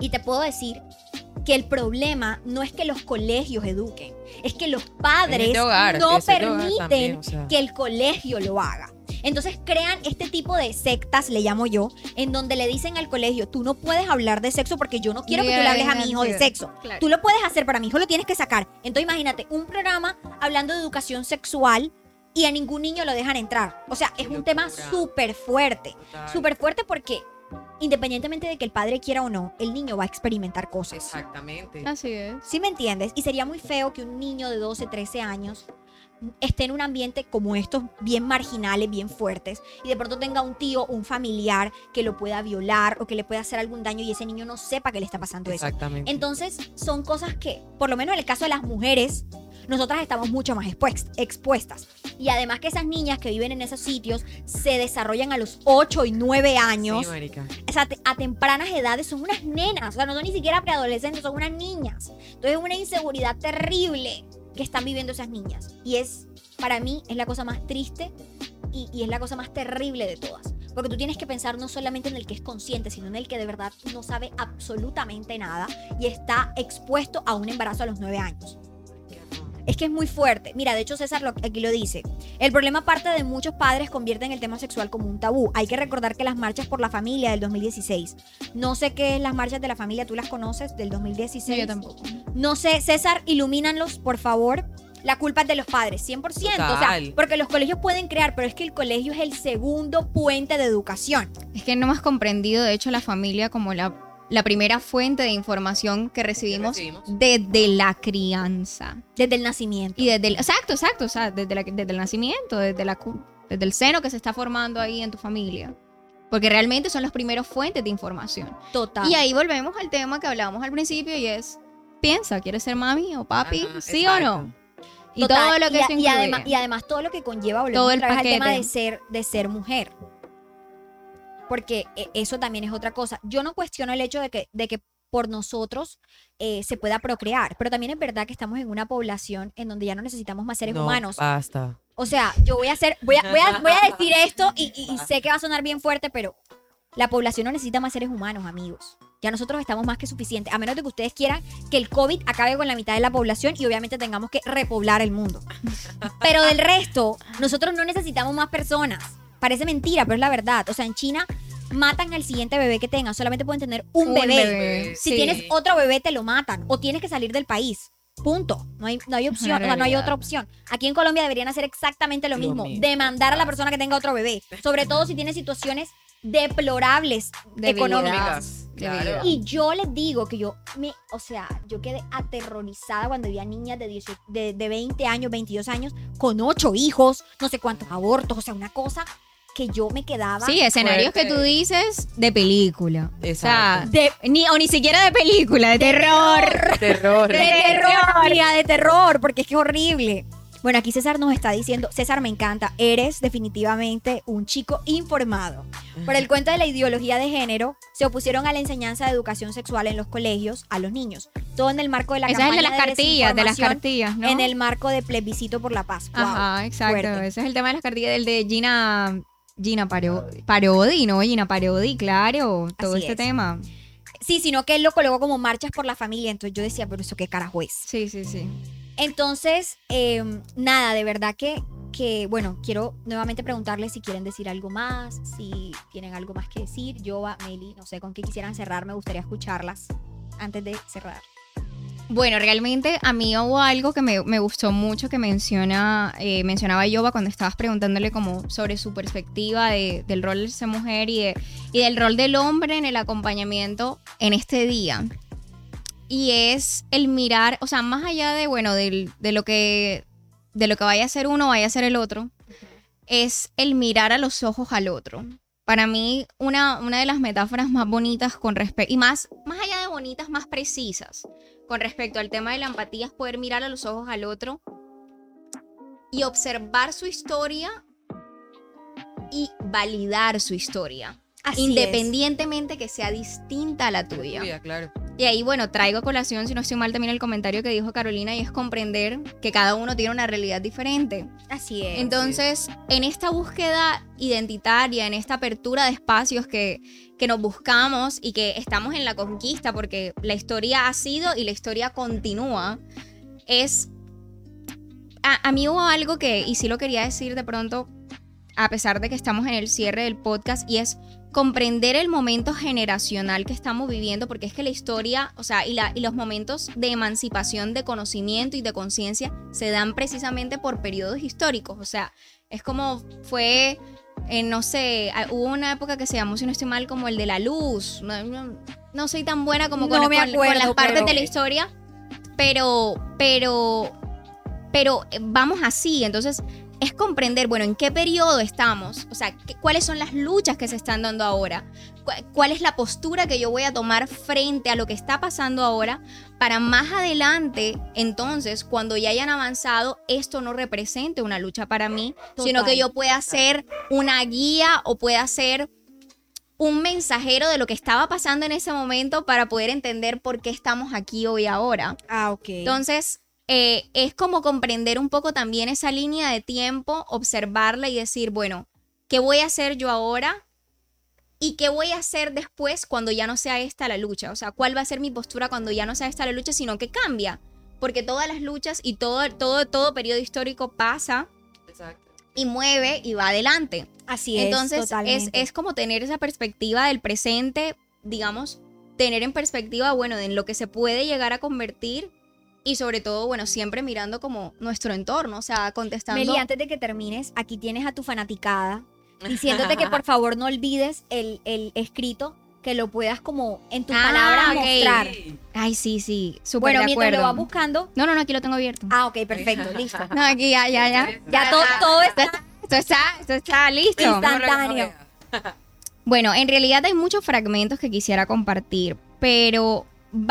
y te puedo decir que el problema no es que los colegios eduquen, es que los padres hogar, no permiten también, o sea. que el colegio lo haga. Entonces crean este tipo de sectas, le llamo yo, en donde le dicen al colegio, tú no puedes hablar de sexo porque yo no quiero que tú le hables a mi hijo de sexo. Claro. Tú lo puedes hacer, pero a mi hijo lo tienes que sacar. Entonces imagínate, un programa hablando de educación sexual y a ningún niño lo dejan entrar. O sea, es un tema súper fuerte. Súper fuerte porque independientemente de que el padre quiera o no, el niño va a experimentar cosas. Exactamente. Así es. ¿Sí me entiendes? Y sería muy feo que un niño de 12, 13 años esté en un ambiente como estos, bien marginales, bien fuertes, y de pronto tenga un tío, un familiar que lo pueda violar o que le pueda hacer algún daño y ese niño no sepa que le está pasando eso. Exactamente. Entonces, son cosas que, por lo menos en el caso de las mujeres, nosotras estamos mucho más expuest- expuestas. Y además que esas niñas que viven en esos sitios se desarrollan a los 8 y 9 años Sí, o sea, a tempranas edades son unas nenas, o sea, no son ni siquiera preadolescentes, son unas niñas. Entonces es una inseguridad terrible que están viviendo esas niñas. Y es, para mí, es la cosa más triste y, y es la cosa más terrible de todas. Porque tú tienes que pensar no solamente en el que es consciente, sino en el que de verdad no sabe absolutamente nada y está expuesto a un embarazo a los nueve años. Es que es muy fuerte. Mira, de hecho César lo- aquí lo dice. El problema parte de muchos padres convierten el tema sexual como un tabú. Hay que recordar que las marchas por la familia del 2016. No sé qué es las marchas de la familia, ¿tú las conoces? Del 2016. Sí, yo tampoco. No sé, César, ilumínanos, por favor. La culpa es de los padres, 100%. O sea, Total. porque los colegios pueden crear, pero es que el colegio es el segundo puente de educación. Es que no hemos comprendido, de hecho, la familia como la, la primera fuente de información que recibimos, recibimos. desde la crianza. Desde el nacimiento. Y desde el, exacto, exacto, o sea, desde, la- desde el nacimiento, desde, la, desde el seno que se está formando ahí en tu familia. Porque realmente son los primeros fuentes de información. Total. Y ahí volvemos al tema que hablábamos al principio y es, piensa, ¿quieres ser mami o papi? Ajá, ¿Sí o exacto. no? Y Total, todo lo que y, eso a- y además, y además todo lo que conlleva volvemos Todo el al tema de ser, de ser mujer. Porque eh, eso también es otra cosa. Yo no cuestiono el hecho de que, de que por nosotros eh, se pueda procrear, pero también es verdad que estamos en una población en donde ya no necesitamos más seres No, humanos. Basta. O sea, yo voy a hacer, voy a, voy a, voy a decir esto y, y- y sé que va a sonar bien fuerte, pero la población no necesita más seres humanos, amigos. Ya nosotros estamos más que suficientes, a menos de que ustedes quieran que el COVID acabe con la mitad de la población y obviamente tengamos que repoblar el mundo. Pero del resto, nosotros no necesitamos más personas. Parece mentira, pero es la verdad. O sea, en China matan al siguiente bebé que tengan, solamente pueden tener un, Un bebé. bebé, Si sí. tienes otro bebé, te lo matan o tienes que salir del país. Punto. No hay, no hay opción, o sea, no hay otra opción. Aquí en Colombia deberían hacer exactamente lo Lo mismo, mismo. demandar a la persona que tenga otro bebé, sobre todo si tiene situaciones deplorables económicas. Claro. Y yo les digo que yo me, o sea, yo quedé aterrorizada cuando vi a niñas de, 18 de, de 20 años, 22 años, con 8 hijos, no sé cuántos abortos, o sea, una cosa que yo me quedaba Sí, escenarios que tú dices de película. Exacto. O sea, de, ni, o ni siquiera de película, de terror. Terror. de terror, de terror, porque es que es horrible. Bueno, aquí César nos está diciendo, César me encanta, eres definitivamente un chico informado. Por el cuento de la ideología de género, se opusieron a la enseñanza de educación sexual en los colegios a los niños. Todo en el marco de la Esa es campaña de las cartillas, de las cartillas, ¿no? En el marco de plebiscito por la paz. Wow, Ajá, exacto. fuerte. Ese es el tema de las cartillas del de Gina. Gina Paro- Parodi, ¿no? Gina Parodi, claro. Todo Así este es. tema. Sí, sino que él lo colocó como marchas por la familia. Entonces yo decía, pero eso qué carajo es. Sí, sí, sí. Entonces, eh, nada, de verdad que, que, bueno, quiero nuevamente preguntarles si quieren decir algo más, si tienen algo más que decir. Yo, Meli, no sé con qué quisieran cerrar, me gustaría escucharlas antes de cerrar. Bueno, realmente a mí hubo algo que me, me gustó mucho que menciona, eh, mencionaba Yoba cuando estabas preguntándole como sobre su perspectiva de- del rol de ser mujer y, y del rol del hombre en el acompañamiento en este día. Y es el mirar, o sea, más allá de, bueno, del- de, lo que, de lo que vaya a ser uno, vaya a ser el otro, es el mirar a los ojos al otro. Para mí, una, una de las metáforas más bonitas con respecto, y más, más allá de bonitas, más precisas, con respecto al tema de la empatía es poder mirar a los ojos al otro y observar su historia y validar su historia, Así independientemente que sea distinta a la tuya. Tuya, claro. Y ahí, bueno, traigo a colación, si no estoy mal, también el comentario que dijo Carolina y es comprender que cada uno tiene una realidad diferente. Así es. Entonces, en esta búsqueda identitaria, en esta apertura de espacios que, que nos buscamos y que estamos en la conquista, porque la historia ha sido y la historia continúa, es... A, a mí hubo algo que, y sí lo quería decir de pronto, a pesar de que estamos en el cierre del podcast, y es comprender el momento generacional que estamos viviendo, porque es que la historia, o sea, y, la, y los momentos de emancipación, de conocimiento y de conciencia se dan precisamente por periodos históricos. O sea, es como fue, eh, no sé, hubo una época que se llamó, si no estoy mal, como el de la luz. No, no- no soy tan buena como con, No me con- con acuerdo, las partes pero- de la historia, pero, pero, pero eh, vamos así. Entonces, es comprender, bueno, en qué periodo estamos, o sea, qué- cuáles son las luchas que se están dando ahora, cu- cuál es la postura que yo voy a tomar frente a lo que está pasando ahora, para más adelante, entonces, cuando ya hayan avanzado, esto no represente una lucha para mí, sino que yo pueda ser una guía o pueda ser un mensajero de lo que estaba pasando en ese momento para poder entender por qué estamos aquí hoy ahora. Ah, ok. Entonces, eh, es como comprender un poco también esa línea de tiempo, observarla y decir, bueno, ¿qué voy a hacer yo ahora? ¿Y qué voy a hacer después cuando ya no sea esta la lucha? O sea, ¿cuál va a ser mi postura cuando ya no sea esta la lucha, sino que cambia? Porque todas las luchas y todo, todo, todo periodo histórico pasa Exacto. y mueve y va adelante. Así es. Entonces, es, totalmente. es como tener esa perspectiva del presente, digamos, tener en perspectiva, bueno, en lo que se puede llegar a convertir y sobre todo, bueno, siempre mirando como nuestro entorno, o sea, contestando. Meli, antes de que termines, aquí tienes a tu fanaticada diciéndote que por favor no olvides el, el escrito, que lo puedas como en tus Ah, palabras mostrar. Ay, sí, sí, súper Bueno, de mientras lo vas buscando. No, no, no, aquí lo tengo abierto. Ah, ok, perfecto, listo. No, aquí ya, ya, ya. Ya todo, todo está Esto está, esto está listo. instantáneo. Bueno, en realidad hay muchos fragmentos que quisiera compartir, pero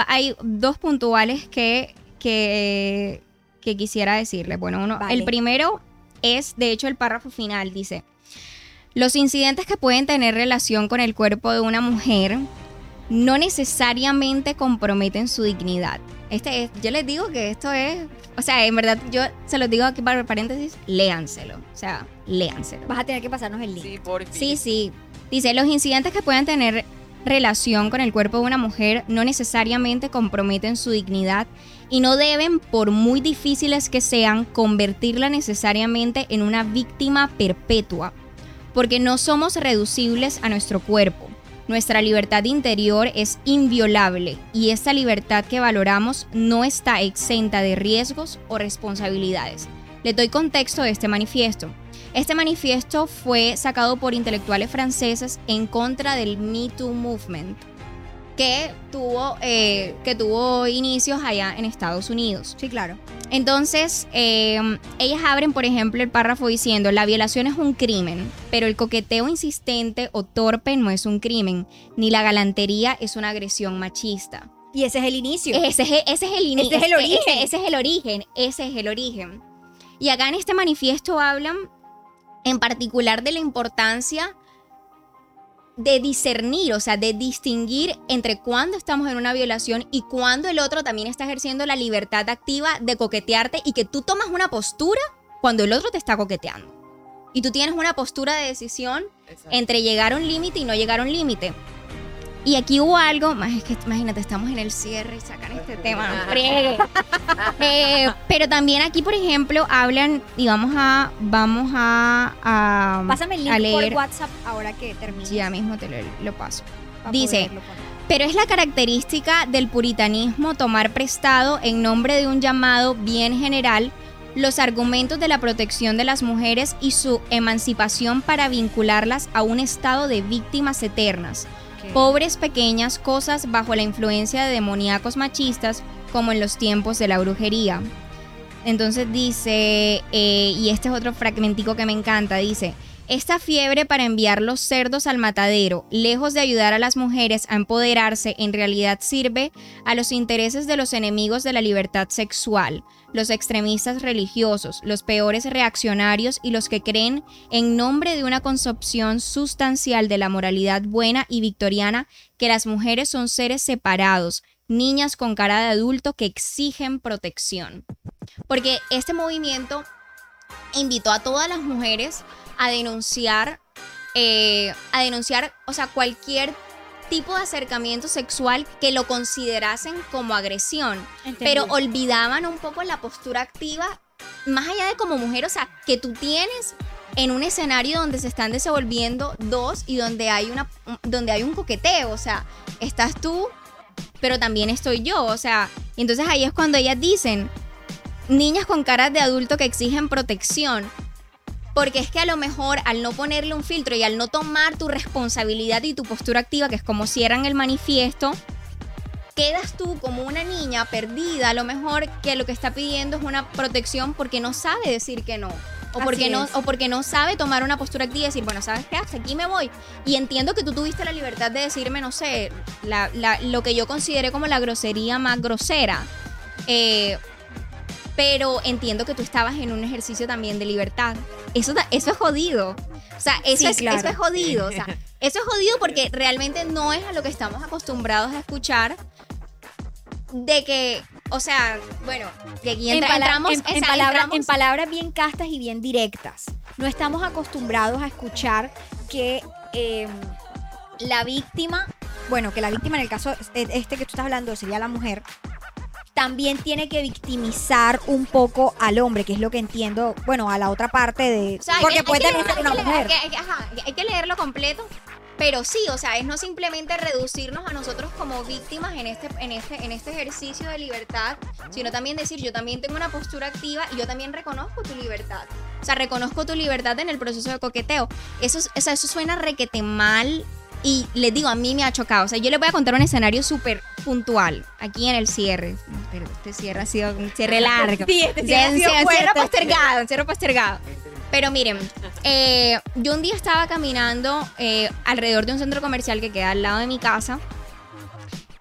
hay dos puntuales que, que, que quisiera decirles. Bueno, uno, Vale. el primero es, de hecho, el párrafo final dice, los incidentes que pueden tener relación con el cuerpo de una mujer no necesariamente comprometen su dignidad. Este es, yo les digo que esto es, o sea, en verdad, yo se los digo aquí para paréntesis, léanselo, o sea, léanselo. Vas a tener que pasarnos el link. Sí, por fin. Sí, sí. Dice, los incidentes que puedan tener relación con el cuerpo de una mujer no necesariamente comprometen su dignidad y no deben, por muy difíciles que sean, convertirla necesariamente en una víctima perpetua, porque no somos reducibles a nuestro cuerpo. Nuestra libertad interior es inviolable y esta libertad que valoramos no está exenta de riesgos o responsabilidades. Le doy contexto de este manifiesto. Este manifiesto fue sacado por intelectuales franceses en contra del Me Too Movement, que tuvo, eh, que tuvo inicios allá en Estados Unidos. Sí, claro. Entonces, eh, ellas abren, por ejemplo, el párrafo diciendo, la violación es un crimen, pero el coqueteo insistente o torpe no es un crimen, ni la galantería es una agresión machista. Y ese es el inicio. Ese es, ese es el ini- Ese es el origen. Ese, ese es el origen. Ese es el origen. Y acá en este manifiesto hablan en particular de la importancia de discernir, o sea, de distinguir entre cuándo estamos en una violación y cuándo el otro también está ejerciendo la libertad activa de coquetearte y que tú tomas una postura cuando el otro te está coqueteando. Y tú tienes una postura de decisión Exacto. entre llegar a un límite y no llegar a un límite. Y aquí hubo algo, más es que imagínate, estamos en el cierre y sacan este tema, friegue. Eh, pero también aquí, por ejemplo, hablan y vamos a, vamos a, a, Pásame el a link por. WhatsApp ahora que termine. Ya mismo te lo, lo paso. dice. Pero es la característica del puritanismo tomar prestado en nombre de un llamado bien general los argumentos de la protección de las mujeres y su emancipación para vincularlas a un estado de víctimas eternas, pobres pequeñas cosas bajo la influencia de demoníacos machistas como en los tiempos de la brujería. Entonces dice, eh, y este es otro fragmentico que me encanta, dice, esta fiebre para enviar los cerdos al matadero, lejos de ayudar a las mujeres a empoderarse, en realidad sirve a los intereses de los enemigos de la libertad sexual, los extremistas religiosos, los peores reaccionarios y los que creen en nombre de una concepción sustancial de la moralidad buena y victoriana que las mujeres son seres separados, niñas con cara de adulto que exigen protección. Porque este movimiento invitó a todas las mujeres a denunciar, eh, a denunciar, o sea, cualquier tipo de acercamiento sexual que lo considerasen como agresión, pero olvidaban un poco la postura activa, más allá de como mujer, o sea, que tú tienes en un escenario donde se están desenvolviendo dos y donde hay una donde hay un coqueteo, o sea, estás tú, pero también estoy yo, o sea, y entonces ahí es cuando ellas dicen niñas con caras de adulto que exigen protección. Porque es que a lo mejor al no ponerle un filtro y al no tomar tu responsabilidad y tu postura activa, que es como cierran el manifiesto, quedas tú como una niña perdida, a lo mejor que lo que está pidiendo es una protección porque no sabe decir que no. O Así porque, no, o porque no sabe tomar una postura activa y decir, bueno, ¿sabes qué? Hasta aquí me voy. Y entiendo que tú tuviste la libertad de decirme, no sé, la- la- lo que yo consideré como la grosería más grosera. Eh, pero entiendo que tú estabas en un ejercicio también de libertad. Eso, eso es jodido. O sea, eso, Sí, es, claro. eso es jodido. O sea, eso es jodido porque realmente no es a lo que estamos acostumbrados a escuchar. De que, o sea, bueno, de aquí En, entra- pala- entramos, en- entramos- en palabras bien castas y bien directas. No estamos acostumbrados a escuchar que eh, la víctima, bueno, que la víctima en el caso este que tú estás hablando sería la mujer, también tiene que victimizar un poco al hombre, que es lo que entiendo, bueno, a la otra parte de... O sea, porque hay puede leer- ser una hay mujer. leer- hay que- ajá, hay que leerlo completo. Pero sí, o sea, es no simplemente reducirnos a nosotros como víctimas en este, en este, en este ejercicio de libertad, sino también decir, yo también tengo una postura activa y yo también reconozco tu libertad. O sea, reconozco tu libertad en el proceso de coqueteo. Eso, es- o sea, eso suena requete mal y les digo, a mí me ha chocado. O sea, yo les voy a contar un escenario súper puntual aquí en el cierre. Pero este cierre ha sido un cierre largo. Sí, este cierre ha sido fuerte. cierre postergado, en cierre postergado. Pero miren, eh, yo un día estaba caminando eh, alrededor de un centro comercial que queda al lado de mi casa.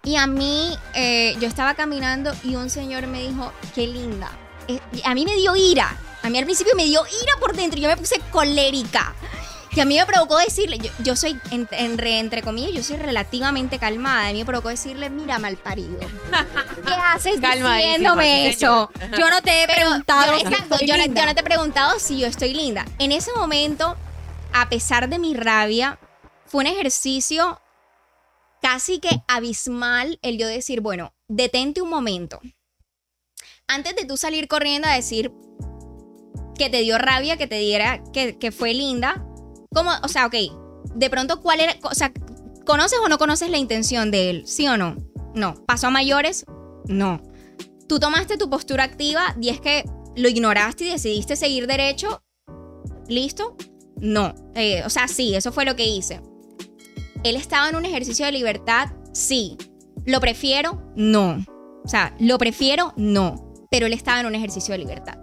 Y a mí, eh, yo estaba caminando y un señor me dijo, qué linda. A mí me dio ira. A mí al principio me dio ira por dentro. Yo me puse colérica. Que a mí me provocó decirle, yo, yo soy, en- en re- entre comillas, yo soy relativamente calmada. A mí me provocó decirle, mira, mal parido. ¿Qué haces diciéndome eso? Yo no te he Pero preguntado. yo, exacto, no, yo no te he preguntado si yo estoy linda. En ese momento, a pesar de mi rabia, fue un ejercicio casi que abismal el yo decir, bueno, detente un momento. Antes de tú salir corriendo a decir que te dio rabia, que te diera, que, que fue linda, como, o sea, ok, de pronto, ¿cuál era? O sea, ¿conoces o no conoces la intención de él? ¿Sí o no? No. ¿Pasó a mayores? No. Tú tomaste tu postura activa y es que lo ignoraste y decidiste seguir derecho. ¿Listo? No. Eh, o sea, sí, eso fue lo que hice. Él estaba en un ejercicio de libertad, sí. ¿Lo prefiero? No. O sea, ¿lo prefiero? No. Pero él estaba en un ejercicio de libertad.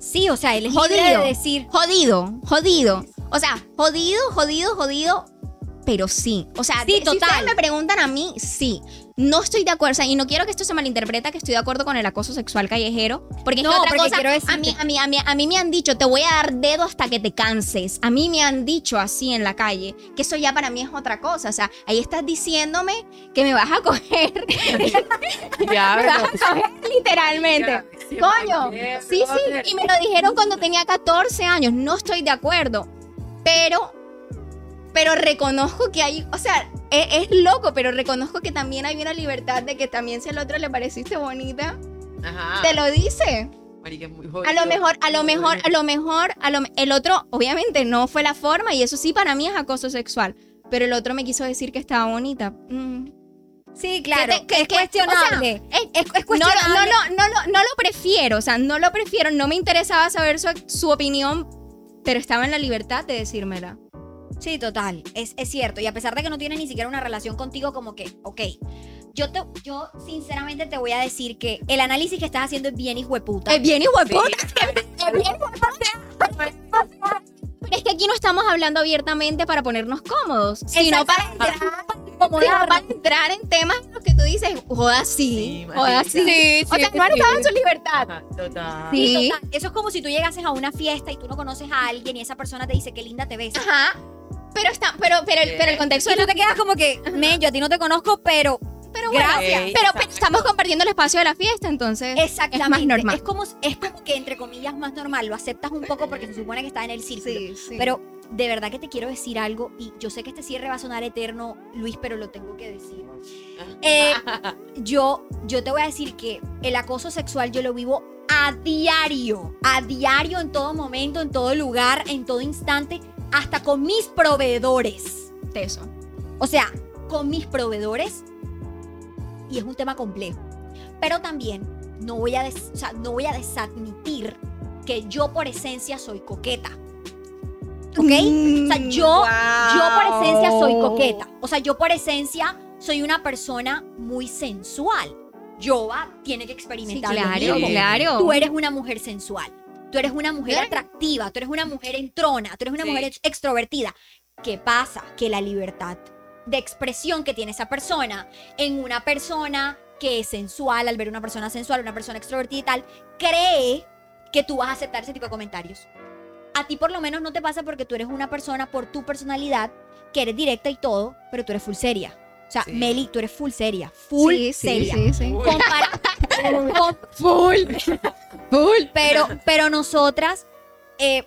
Sí, o sea, él es libre Jodido. de decir. Jodido, jodido. O sea, jodido, jodido, jodido. Pero sí. O sea, Sí, de- si ustedes me preguntan a mí, sí. No estoy de acuerdo. O sea, y no quiero que esto se malinterpreta que estoy de acuerdo con el acoso sexual callejero. Porque es No, que otra porque cosa. decirte- A mí, a, mí, a, mí, a mí me han dicho, te voy a dar dedo hasta que te canses. A mí me han dicho así en la calle. Que eso ya para mí es otra cosa. O sea, ahí estás diciéndome que me vas a coger. Ya, me vas a coger literalmente. Coño, sí, sí, y me lo dijeron cuando tenía 14 años, no estoy de acuerdo, pero, pero reconozco que hay, o sea, es, es loco, pero reconozco que también hay una libertad de que también si al otro le pareciste bonita, Ajá. te lo dice. Marica, es muy A jodido. lo mejor, a lo mejor, a lo mejor, a lo, el otro, obviamente no fue la forma y eso sí para mí es acoso sexual, pero el otro me quiso decir que estaba bonita. Mm. Sí, claro. Que te- que- es que- cuestionable. o sea, es- es, es No, cuestionable. no, no, no, no, no lo prefiero, o sea, no lo prefiero, no me interesaba saber su, su opinión, pero estaba en la libertad de decírmela. Sí, total, es, es cierto. Y a pesar de que no tienes ni siquiera una relación contigo, como que, ok, yo, te, yo sinceramente te voy a decir que el análisis que estás haciendo es bien hijueputa. Es bien igual, es bien hijueputa. Pero es que aquí no estamos hablando abiertamente para ponernos cómodos, sino para entrar, para entrar en temas en los que tú dices, joda sí, Sí, joda sí. marica. o sea, no estaba en su libertad. Total. Sí, Sí. total. Eso es como si tú llegases a una fiesta y tú no conoces a alguien y esa persona te dice qué linda te ves. Ajá. Pero está, pero, pero, el, pero el contexto Y tú te quedas como que, men, yo a ti no te conozco, pero Pero bueno, Gracias. Pero, pero estamos compartiendo el espacio de la fiesta, entonces exactamente. es más normal. Es como, es como que entre comillas más normal. Lo aceptas un poco porque se supone que está en el círculo. Sí, sí. Pero de verdad que te quiero decir algo y yo sé que este cierre va a sonar eterno, Luis, pero lo tengo que decir. Eh, yo, yo te voy a decir que el acoso sexual yo lo vivo a diario, a diario, en todo momento, en todo lugar, en todo instante, hasta con mis proveedores. Eso. O sea, con mis proveedores. Y es un tema complejo. Pero también no voy a, des- o sea, no voy a desadmitir que yo por esencia soy coqueta. ¿Ok? O sea, yo, yo por esencia soy coqueta. O sea, yo por esencia soy una persona muy sensual. Yoba tiene que Sí, experimentar lo claro, mismo. claro. Tú eres una mujer sensual. Tú eres una mujer atractiva. Tú eres una mujer entrona. Tú eres una Sí. mujer ex- extrovertida. ¿Qué pasa? Que la libertad de expresión que tiene esa persona en una persona que es sensual, al ver una persona sensual, una persona extrovertida y tal, cree que tú vas a aceptar ese tipo de comentarios. A ti por lo menos no te pasa porque tú eres una persona por tu personalidad, que eres directa y todo, pero tú eres full seria. O sea, Sí. Meli, tú eres full seria. Full sí, sí, seria. sí, sí. Compara- Full. Full. pero, pero nosotras, eh,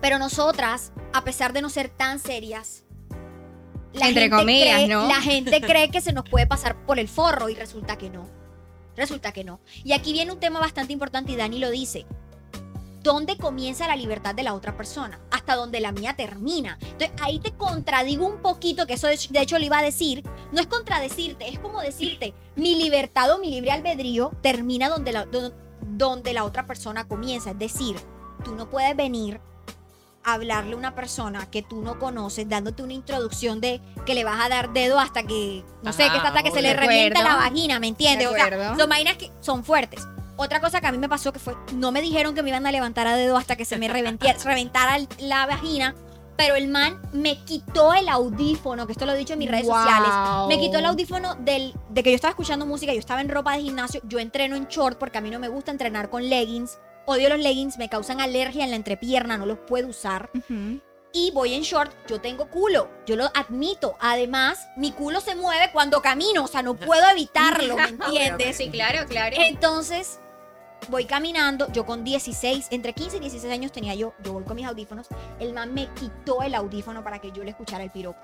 pero nosotras, a pesar de no ser tan serias, Entre gente comillas, cree- ¿no? La gente cree que se nos puede pasar por el forro y resulta que no. Resulta que no. Y aquí viene un tema bastante importante y Dani lo dice. ¿Dónde comienza la libertad de la otra persona? Hasta donde la mía termina. Entonces ahí te contradigo un poquito, que eso de hecho lo iba a decir. No es contradecirte, es como decirte, mi libertad o mi libre albedrío termina donde la, do- donde la otra persona comienza. Es decir, tú no puedes venir a hablarle a una persona que tú no conoces, dándote una introducción de que le vas a dar dedo hasta que, no sé, Ajá, que hasta que se le revienta la vagina, ¿me entiendes? De O sea, son vainas que son fuertes. Otra cosa que a mí me pasó que fue, no me dijeron que me iban a levantar a dedo hasta que se me reventiera- reventara la vagina, pero el man me quitó el audífono, que esto lo he dicho en mis redes Wow. sociales, me quitó el audífono del, de que yo estaba escuchando música, yo estaba en ropa de gimnasio, yo entreno en short porque a mí no me gusta entrenar con leggings, odio los leggings, me causan alergia en la entrepierna, no los puedo usar. Ujú. Y voy en short, yo tengo culo, yo lo admito. Además, mi culo se mueve cuando camino, o sea, no puedo evitarlo, ¿me entiendes? Sí, claro, claro. Entonces, voy caminando, yo con 16, entre 15 y 16 años tenía yo, yo voy con mis audífonos, el man me quitó el audífono para que yo le escuchara el piropo.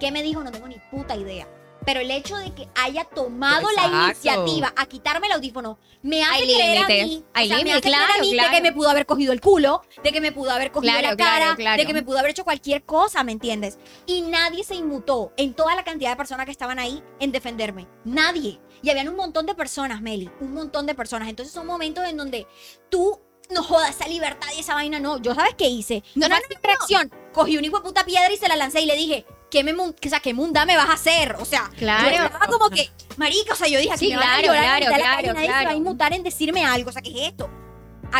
¿Qué me dijo? No tengo ni puta idea. Pero el hecho de que haya tomado la iniciativa a quitarme el audífono me hace Hay creer a mí, hay o sea, me hace creer a claro, mí claro. de que me pudo haber cogido el culo, de que me pudo haber cogido Claro, la claro, cara, claro. de que me pudo haber hecho cualquier cosa, ¿me entiendes? Y nadie se inmutó en toda la cantidad de personas que estaban ahí en defenderme. Nadie. Y habían un montón de personas, Meli, un montón de personas. Entonces son momentos en donde tú no jodas esa libertad y esa vaina, no. Yo, ¿sabes qué hice? No, no, Fue mi reacción. Cogí un hijo de puta piedra y se la lancé y le dije, ¿qué, me, o sea, ¿qué munda me vas a hacer? O sea, Claro. yo como que, marica, o sea, yo dije, aquí Sí, me van a claro, llorar claro, de la claro, nadie se va a claro. inmutar en decirme algo. O sea, ¿qué es esto?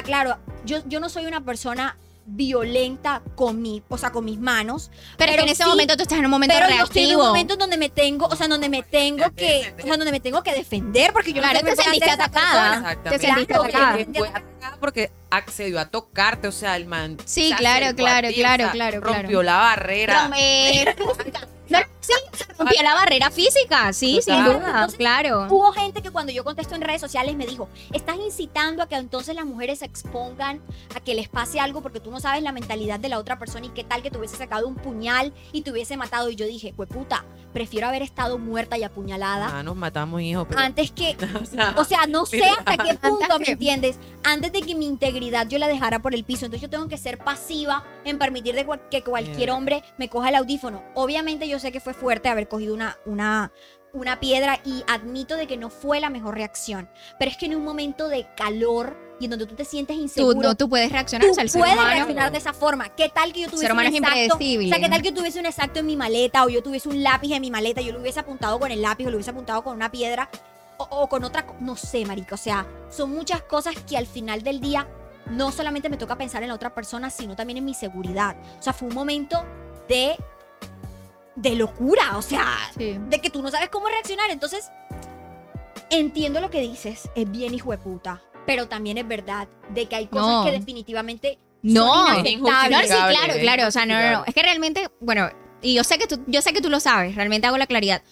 Claro, yo, yo no soy una persona violenta con mi, o sea, con mis manos. pero, es que en ese sí, momento tú estás en un momento pero yo estoy en un reactivo. momento en donde me tengo, o sea, donde me tengo que, o sea, donde me tengo que defender porque yo Claro, no sé te me sentiste atacada. Te sentiste Claro, atacada. porque accedió a tocarte, o sea, el man. Sí, claro, claro, ti, claro, o sea, claro, Rompió claro. la barrera. No, sí, rompió la barrera física, sí, sin duda, Entonces, claro. Hubo gente que cuando yo contesto en redes sociales me dijo, estás incitando a que entonces las mujeres se expongan a que les pase algo porque tú no sabes la mentalidad de la otra persona y qué tal que te hubiese sacado un puñal y te hubiese matado. Y yo dije, pues puta, prefiero haber estado muerta y apuñalada Ah, nos matamos, hijo. Pero, antes que o sea, O sea, no sé hasta qué punto, ¿me entiendes? Antes de que mi integridad yo la dejara por el piso. Entonces yo tengo que ser pasiva en permitir de cual- que cualquier hombre me coja el audífono. Obviamente yo sé que fue fuerte haber cogido una, una, una piedra y admito de que no fue la mejor reacción. Pero es que en un momento de calor y en donde tú te sientes Tú, inseguro, no, tú puedes reaccionar, tú o sea, el ser puedes humano. reaccionar de esa forma. ¿Qué tal que yo tuviese ser humano un es exacto? impredecible. O sea, ¿qué tal que yo tuviese un exacto en mi maleta o yo tuviese un lápiz en mi maleta yo lo hubiese apuntado con el lápiz o lo hubiese apuntado con una piedra o, o con otra, no sé, marica, o sea, son muchas cosas que al final del día no solamente me toca pensar en la otra persona, sino también en mi seguridad. O sea, fue un momento de de locura, o sea, Sí. de que tú no sabes cómo reaccionar. Entonces, entiendo lo que dices, es bien hijo de puta, pero también es verdad de que hay cosas No. que definitivamente No, son es No, sí, inaceptables. claro, claro. O sea, no, no, no. Es que realmente, bueno, y yo sé que tú, yo sé que tú lo sabes, realmente hago la claridad.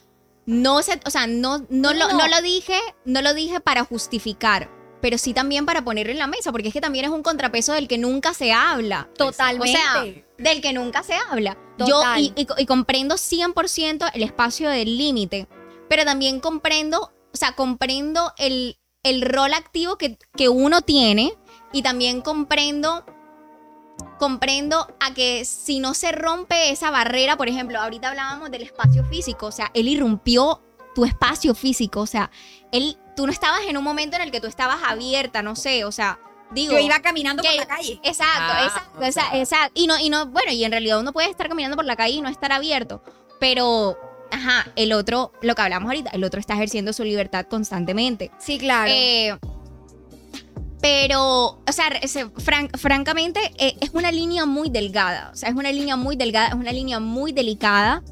No se, o sea, no, no, No, lo, no. no lo dije, no lo dije para justificar, pero sí también para ponerlo en la mesa, porque es que también es un contrapeso del que nunca se habla. Totalmente. O sea, del que nunca se habla. Total. Yo y, y- y comprendo 100% el espacio del límite, pero también comprendo, o sea, comprendo el, el rol activo que, que uno tiene y también comprendo comprendo a que si no se rompe esa barrera, por ejemplo, ahorita hablábamos del espacio físico, o sea, él irrumpió tu espacio físico, o sea, él, tú no estabas en un momento en el que tú estabas abierta, no sé, o sea, digo... Yo iba caminando por la calle. Exacto, Ah, exacto, esa- esa- y no, y no, bueno, y en realidad uno puede estar caminando por la calle y no estar abierto, pero, ajá, el otro, lo que hablamos ahorita, el otro está ejerciendo su libertad constantemente. Sí, claro. Eh, pero, o sea, ese- fran- francamente, eh, es una línea muy delgada. O sea, es una línea muy delgada, es una línea muy delicada.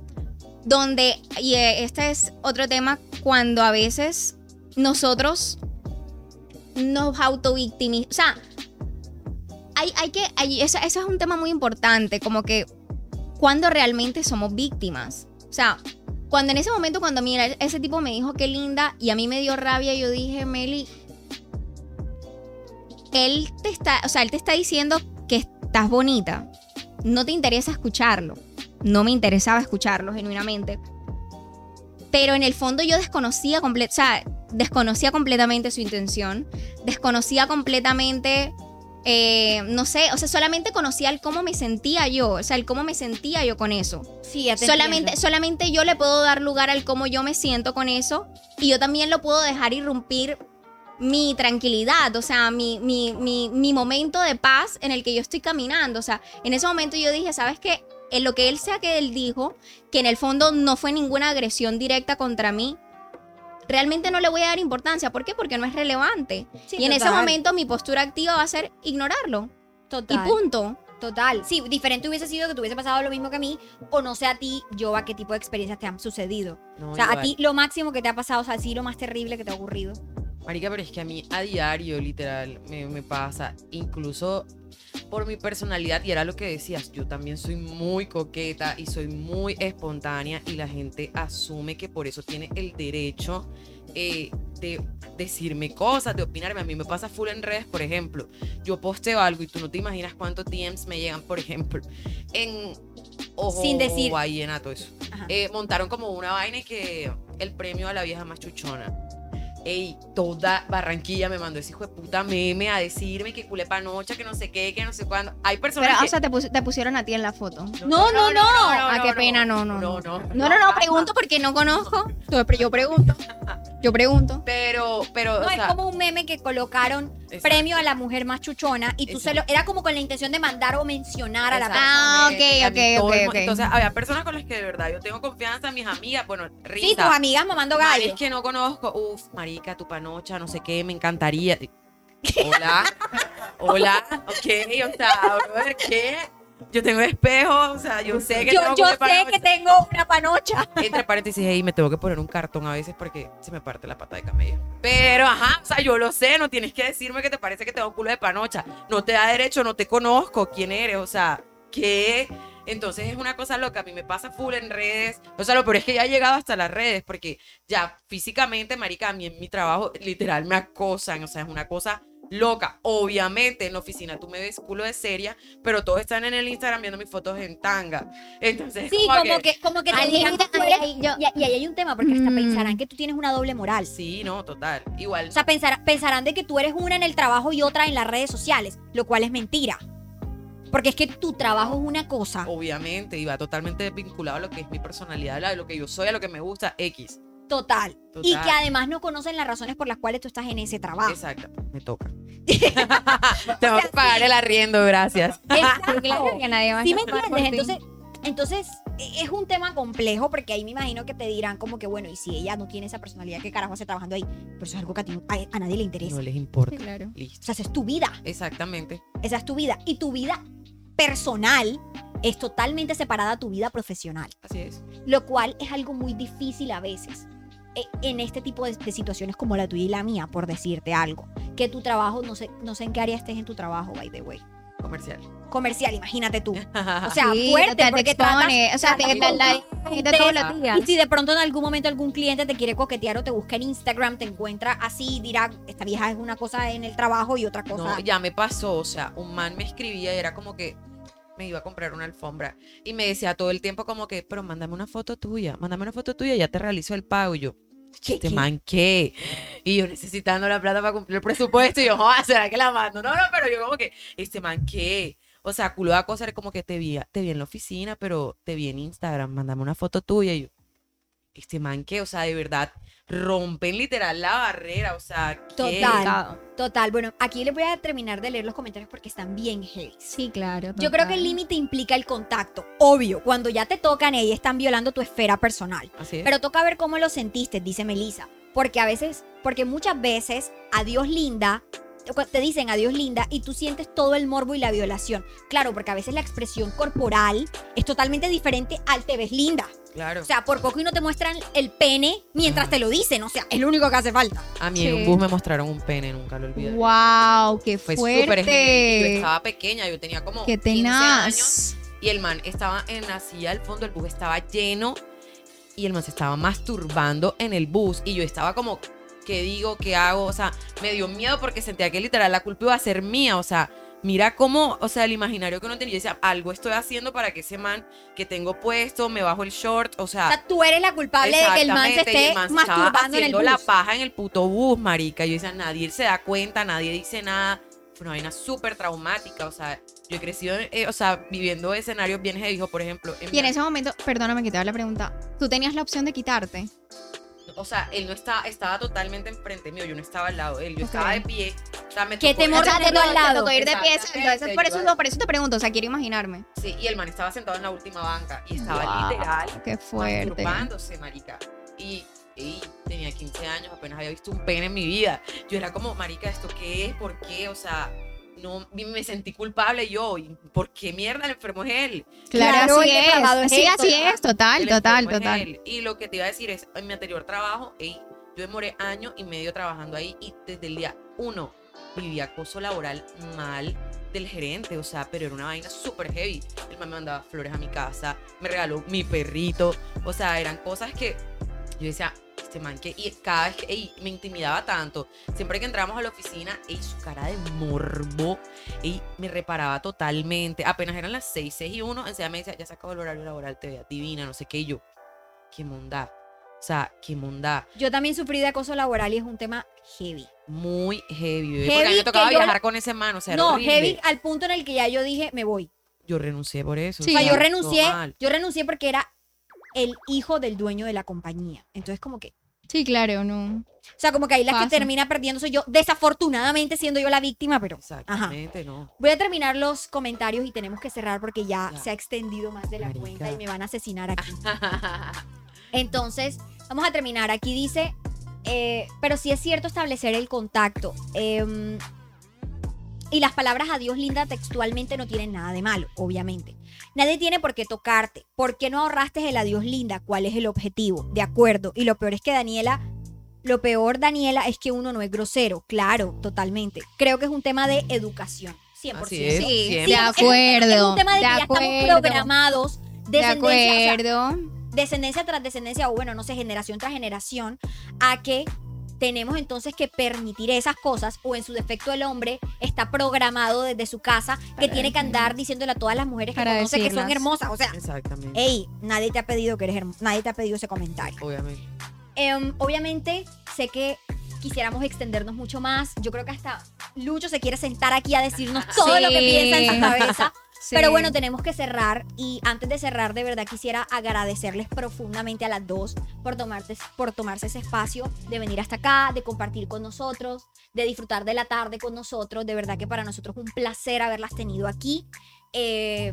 Donde, y eh, este es otro tema, cuando a veces nosotros nos autovictimizamos. O sea, hay, hay que. hay- eso, eso es un tema muy importante, como que cuando realmente somos víctimas. O sea, cuando en ese momento, cuando mira, ese tipo me dijo qué linda y a mí me dio rabia, yo dije, Meli, él te está, o sea, él te está diciendo que estás bonita. No te interesa escucharlo. No me interesaba escucharlo genuinamente. Pero en el fondo yo desconocía comple- o sea, desconocía completamente su intención. Desconocía completamente eh, no sé, o sea, solamente conocía el cómo me sentía yo, o sea, el cómo me sentía yo con eso. sí, ya te Solamente, entiendo. solamente yo le puedo dar lugar al cómo yo me siento con eso y yo también lo puedo dejar irrumpir mi tranquilidad, o sea, mi, mi, mi, mi momento de paz en el que yo estoy caminando. O sea, en ese momento yo dije, ¿sabes qué? En lo que él sea que él dijo, que en el fondo no fue ninguna agresión directa contra mí, realmente no le voy a dar importancia. ¿Por qué? Porque no es relevante. Sí, y en ese momento mi postura activa va a ser ignorarlo. Total. Y punto. Total. Sí, diferente hubiese sido que te hubiese pasado lo mismo que a mí, o no sé a ti, yo, a qué tipo de experiencias te han sucedido. No, o sea, a ti lo máximo que te ha pasado, o sea, sí, lo más terrible que te ha ocurrido. Marica, pero es que a mí a diario, literal, me, me pasa. Incluso por mi personalidad, y era lo que decías, yo también soy muy coqueta y soy muy espontánea, y la gente asume que por eso tiene el derecho eh, de decirme cosas, de opinarme. A mí me pasa full en redes, por ejemplo. Yo posteo algo y tú no te imaginas cuántos DMs me llegan, por ejemplo, en. Ojo, Sin decir. vallenato, eso. Eh, montaron como una vaina y que el premio a la vieja más chuchona. Ey, toda Barranquilla me mandó ese hijo de puta meme a decirme que culé panocha, que no sé qué, que no sé cuándo. Hay personas Pero, que... o sea, te, pus- te pusieron a ti en la foto. No, no, no. Ah, qué pena, no, no, no. no. No, No, no, no, pregunto porque no conozco. Yo pregunto. Yo pregunto. Pero, pero, No, o es sea, como un meme que colocaron Exacto. premio a la mujer más chuchona y tú se lo, era como con la intención de mandar o mencionar a la persona. Ah, a mí ok, ok, el ok. Entonces, había personas con las que de verdad yo tengo confianza, mis amigas, bueno, Rita. Sí, tus amigas mamando gallo. que no conozco, uf, marica, tu panocha, no sé qué, me encantaría. Hola, hola, ok, o sea, brother, ¿qué? Yo tengo espejo, o sea, yo sé que Yo, tengo yo sé panocha. que tengo una panocha. Entre paréntesis, hey, me tengo que poner un cartón a veces porque se me parte la pata de camello. Pero, ajá, o sea, yo lo sé, no tienes que decirme que te parece que tengo culo de panocha. No te da derecho, no te conozco, quién eres, o sea, ¿qué? Entonces es una cosa loca, a mí me pasa full en redes. O sea, lo peor es que ya he llegado hasta las redes porque ya físicamente, marica, a mí en mi trabajo literal me acosan, o sea, es una cosa loca. Obviamente en la oficina tú me ves culo de seria, pero todos están en el Instagram viendo mis fotos en tanga. Entonces, Sí, como que, como que te que ay, yo- y, y ahí hay un tema, porque hasta Mm. pensarán que tú tienes una doble moral. Sí, no, total. Igual. O sea, pensar- pensarán de que tú eres una en el trabajo y otra en las redes sociales, lo cual es mentira. Porque es que tu trabajo es una cosa. Obviamente, y va totalmente vinculado a lo que es mi personalidad, a lo que yo soy, a lo que me gusta, X. Total. Total. Y que además no conocen las razones por las cuales tú estás en ese trabajo. Exacto, me toca. Tengo que pagar el arriendo, gracias. Exacto. Claro que nadie va a ¿Sí me entiendes? ti. Entonces, entonces e- es un tema complejo porque ahí me imagino que te dirán como que, bueno, y si ella no tiene esa personalidad, ¿qué carajo hace trabajando ahí? Pero eso es algo que a, ti- a- a nadie le interesa. No les importa. Sí, claro. O Listo. sea, esa es tu vida. Exactamente. Esa es tu vida. Y tu vida personal es totalmente separada a tu vida profesional. Así es. Lo cual es algo muy difícil a veces. Eh, En este tipo de, de situaciones como la tuya y la mía, por decirte algo. Que tu trabajo, no sé, no sé en qué área estés en tu trabajo, by the way. Comercial. Comercial, imagínate tú. O sea, Sí, fuerte, te- te porque expone, tratas- o sea, te- te- la- clientes, todos los días. Y si de pronto en algún momento algún cliente te quiere coquetear o te busca en Instagram, te encuentra así y dirá, esta vieja es una cosa en el trabajo y otra cosa. No, ya me pasó, o sea, un man me escribía y era como que me iba a comprar una alfombra y me decía todo el tiempo como que, pero mándame una foto tuya, mándame una foto tuya, ya te realizo el pago y yo. ¿Qué, este qué? man qué. Y yo necesitando la plata para cumplir el presupuesto. Y yo, "Joder, ¿será que la mando? No, no, pero yo como que, este man qué. O sea, culo de cosas como que te vi, te vi en la oficina, pero te vi en Instagram, mándame una foto tuya. Y yo, este man qué. O sea, de verdad, rompen literal la barrera. O sea, ¿qué? Total. Total, bueno, aquí les voy a terminar de leer los comentarios porque están bien heavy. Sí, claro. Yo creo que el límite implica el contacto, obvio, cuando ya te tocan y están violando tu esfera personal. Así es. Pero toca ver cómo lo sentiste, dice Melissa. Porque a veces, porque muchas veces, adiós linda, te dicen adiós linda y tú sientes todo el morbo y la violación. Claro, porque a veces la expresión corporal es totalmente diferente al te ves linda. claro. O sea, por poco y no te muestran el pene mientras te lo dicen. O sea, es lo único que hace falta. a mí en un bus me mostraron un pene, nunca lo olvidé. Wow, qué Fue súper heavy. Yo fuerte. estaba pequeña, yo tenía como Qué 15 años. tenaz. Y el man estaba en la silla del fondo, el bus estaba lleno y el man se estaba masturbando en el bus y yo estaba como, ¿qué digo? ¿Qué hago? O sea, me dio miedo porque sentía que literal la culpa iba a ser mía, o sea, mira cómo, o sea, el imaginario que uno tenía, yo decía, algo estoy haciendo para que ese man que tengo puesto, me bajo el short, o O sea... sea, tú eres la culpable de que el man se esté el man masturbando en el haciendo la bus. paja en el puto bus, marica. Yo decía, nadie se da cuenta, nadie dice nada. Fue una vaina súper traumática, o sea, yo he crecido, eh, o sea, viviendo escenarios bien heavy, por ejemplo. en Y en ese momento, perdóname que te haga la pregunta, ¿tú tenías la opción de quitarte? O sea, él no estaba, estaba totalmente enfrente mío, yo no estaba al lado de él, yo estaba de pie. O sea, me ¿Qué tocó- temor o sea, al lado? Te tocó ir de pie, entonces por eso, por eso te pregunto, o sea, quiero imaginarme. Sí, y el man estaba sentado en la última banca y estaba Wow, literal Qué fuerte. masturbándose, marica. Y, y tenía 15 años, apenas había visto un pene en mi vida. Yo era como, marica, ¿esto qué es? ¿Por qué? O sea, no me sentí culpable yo. ¿Y ¿Por qué mierda el enfermo es él? Claro, Claro, depravado es. es Sí, él, así total. es, total, El total, total. él. Y lo que te iba a decir es, en mi anterior trabajo, ey, yo demoré año y medio trabajando ahí y desde el día uno vivía acoso laboral mal del gerente, o sea, pero era una vaina súper heavy. El man me mandaba flores a mi casa, me regaló mi perrito, o sea, eran cosas que yo decía, este man que, y cada vez que, ey, me intimidaba tanto, siempre que entramos a la oficina, ey, su cara de morbo, ey, me reparaba totalmente, apenas eran las 6, 6 y 1, enseguida me decía, ya se acabó el horario laboral, te veas divina, no sé qué, y yo, qué mondad, o sea, qué mondad, Yo también sufrí de acoso laboral y es un tema heavy. muy heavy, bebé, porque a mí Heavy me tocaba yo- viajar con ese man, o sea, no, horrible. heavy al punto en el que ya yo dije, me voy. Yo renuncié por eso. Sí. O sea, yo renuncié, yo renuncié porque era el hijo del dueño de la compañía. Entonces, como que, Sí, claro, no. o sea, como que ahí la que termina perdiendo soy yo, desafortunadamente siendo yo la víctima, pero ajá. Exactamente, no. Voy a terminar los comentarios y tenemos que cerrar porque ya Ya. se ha extendido más de la Marica. cuenta y me van a asesinar aquí. Entonces, vamos a terminar. Aquí dice, eh, pero sí es cierto establecer el contacto. Em, y las palabras adiós linda textualmente no tienen nada de malo, obviamente. Nadie tiene por qué tocarte. ¿Por qué no ahorraste el adiós linda? ¿Cuál es el objetivo? De acuerdo. Y lo peor es que Daniela, lo peor Daniela es que uno no es grosero. Claro, totalmente. Creo que es un tema de educación. 100%. Así es, Sí, de acuerdo. Es un tema de, de que ya estamos acuerdo. programados. De Descendencia, o sea, acuerdo. descendencia tras descendencia, o bueno, no sé, generación tras generación, a que tenemos entonces que permitir esas cosas, o en su defecto el hombre está programado desde su casa que Para tiene que andar diciéndole a todas las mujeres que conoce que son hermosas. O sea, Exactamente. hey, nadie te ha pedido que eres hermosa, nadie te ha pedido ese comentario. Obviamente. Em, obviamente, sé que quisiéramos extendernos mucho más. Yo creo que hasta Lucho se quiere sentar aquí a decirnos todo lo que piensa en su cabeza. Sí. Pero bueno, tenemos que cerrar y antes de cerrar, de verdad quisiera agradecerles profundamente a las dos por, tomarte, por tomarse ese espacio de venir hasta acá, de compartir con nosotros, de disfrutar de la tarde con nosotros. De verdad que para nosotros es un placer haberlas tenido aquí. Eh,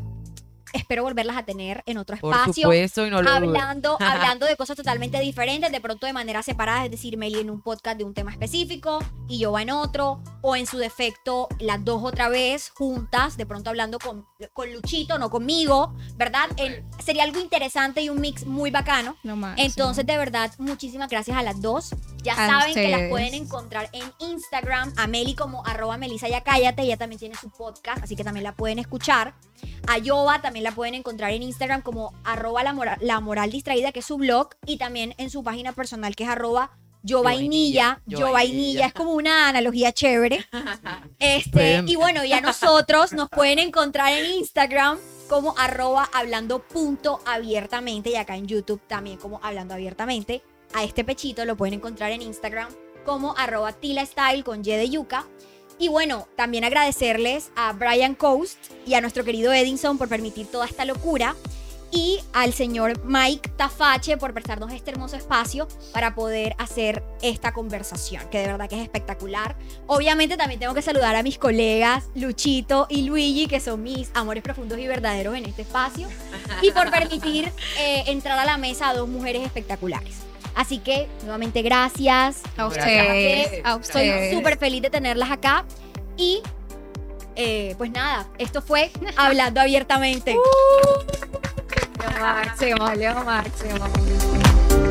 espero volverlas a tener en otro Por espacio supuesto, y no lo hablando, hablando de cosas totalmente diferentes, de pronto de manera separada, es decir, Meli en un podcast de un tema específico y yo en otro, o en su defecto las dos otra vez juntas, de pronto hablando con, con Luchito, no conmigo, ¿verdad? El- sería algo interesante y un mix muy bacano. Lo máximo. Entonces, de verdad, muchísimas gracias a las dos. Ya A saben que las ustedes. pueden encontrar en Instagram, a Meli como arroba Melisa ya cállate, ella también tiene su podcast, así que también la pueden escuchar. A Yoba también la pueden encontrar en Instagram como arroba la moral, la moral distraída, que es su blog, y también en su página personal que es arroba yo vainilla. yo es como una analogía chévere. Este, y bueno, ya nosotros nos pueden encontrar en Instagram como arroba hablando punto abiertamente y acá en YouTube también como hablando abiertamente. a este pechito lo pueden encontrar en Instagram como arroba tilastyle con Y de yuca. Y bueno, también agradecerles a Brian Coast y a nuestro querido Edinson por permitir toda esta locura y al señor Mike Tafache por prestarnos este hermoso espacio para poder hacer esta conversación, que de verdad que es espectacular. Obviamente también tengo que saludar a mis colegas Luchito y Luigi, que son mis amores profundos y verdaderos en este espacio, y por permitir eh, entrar a la mesa a dos mujeres espectaculares. Así que, nuevamente, gracias. A ustedes, a ustedes. súper feliz de tenerlas acá. Y, eh, pues nada, esto fue Hablando Abiertamente. Lo máximo, máximo.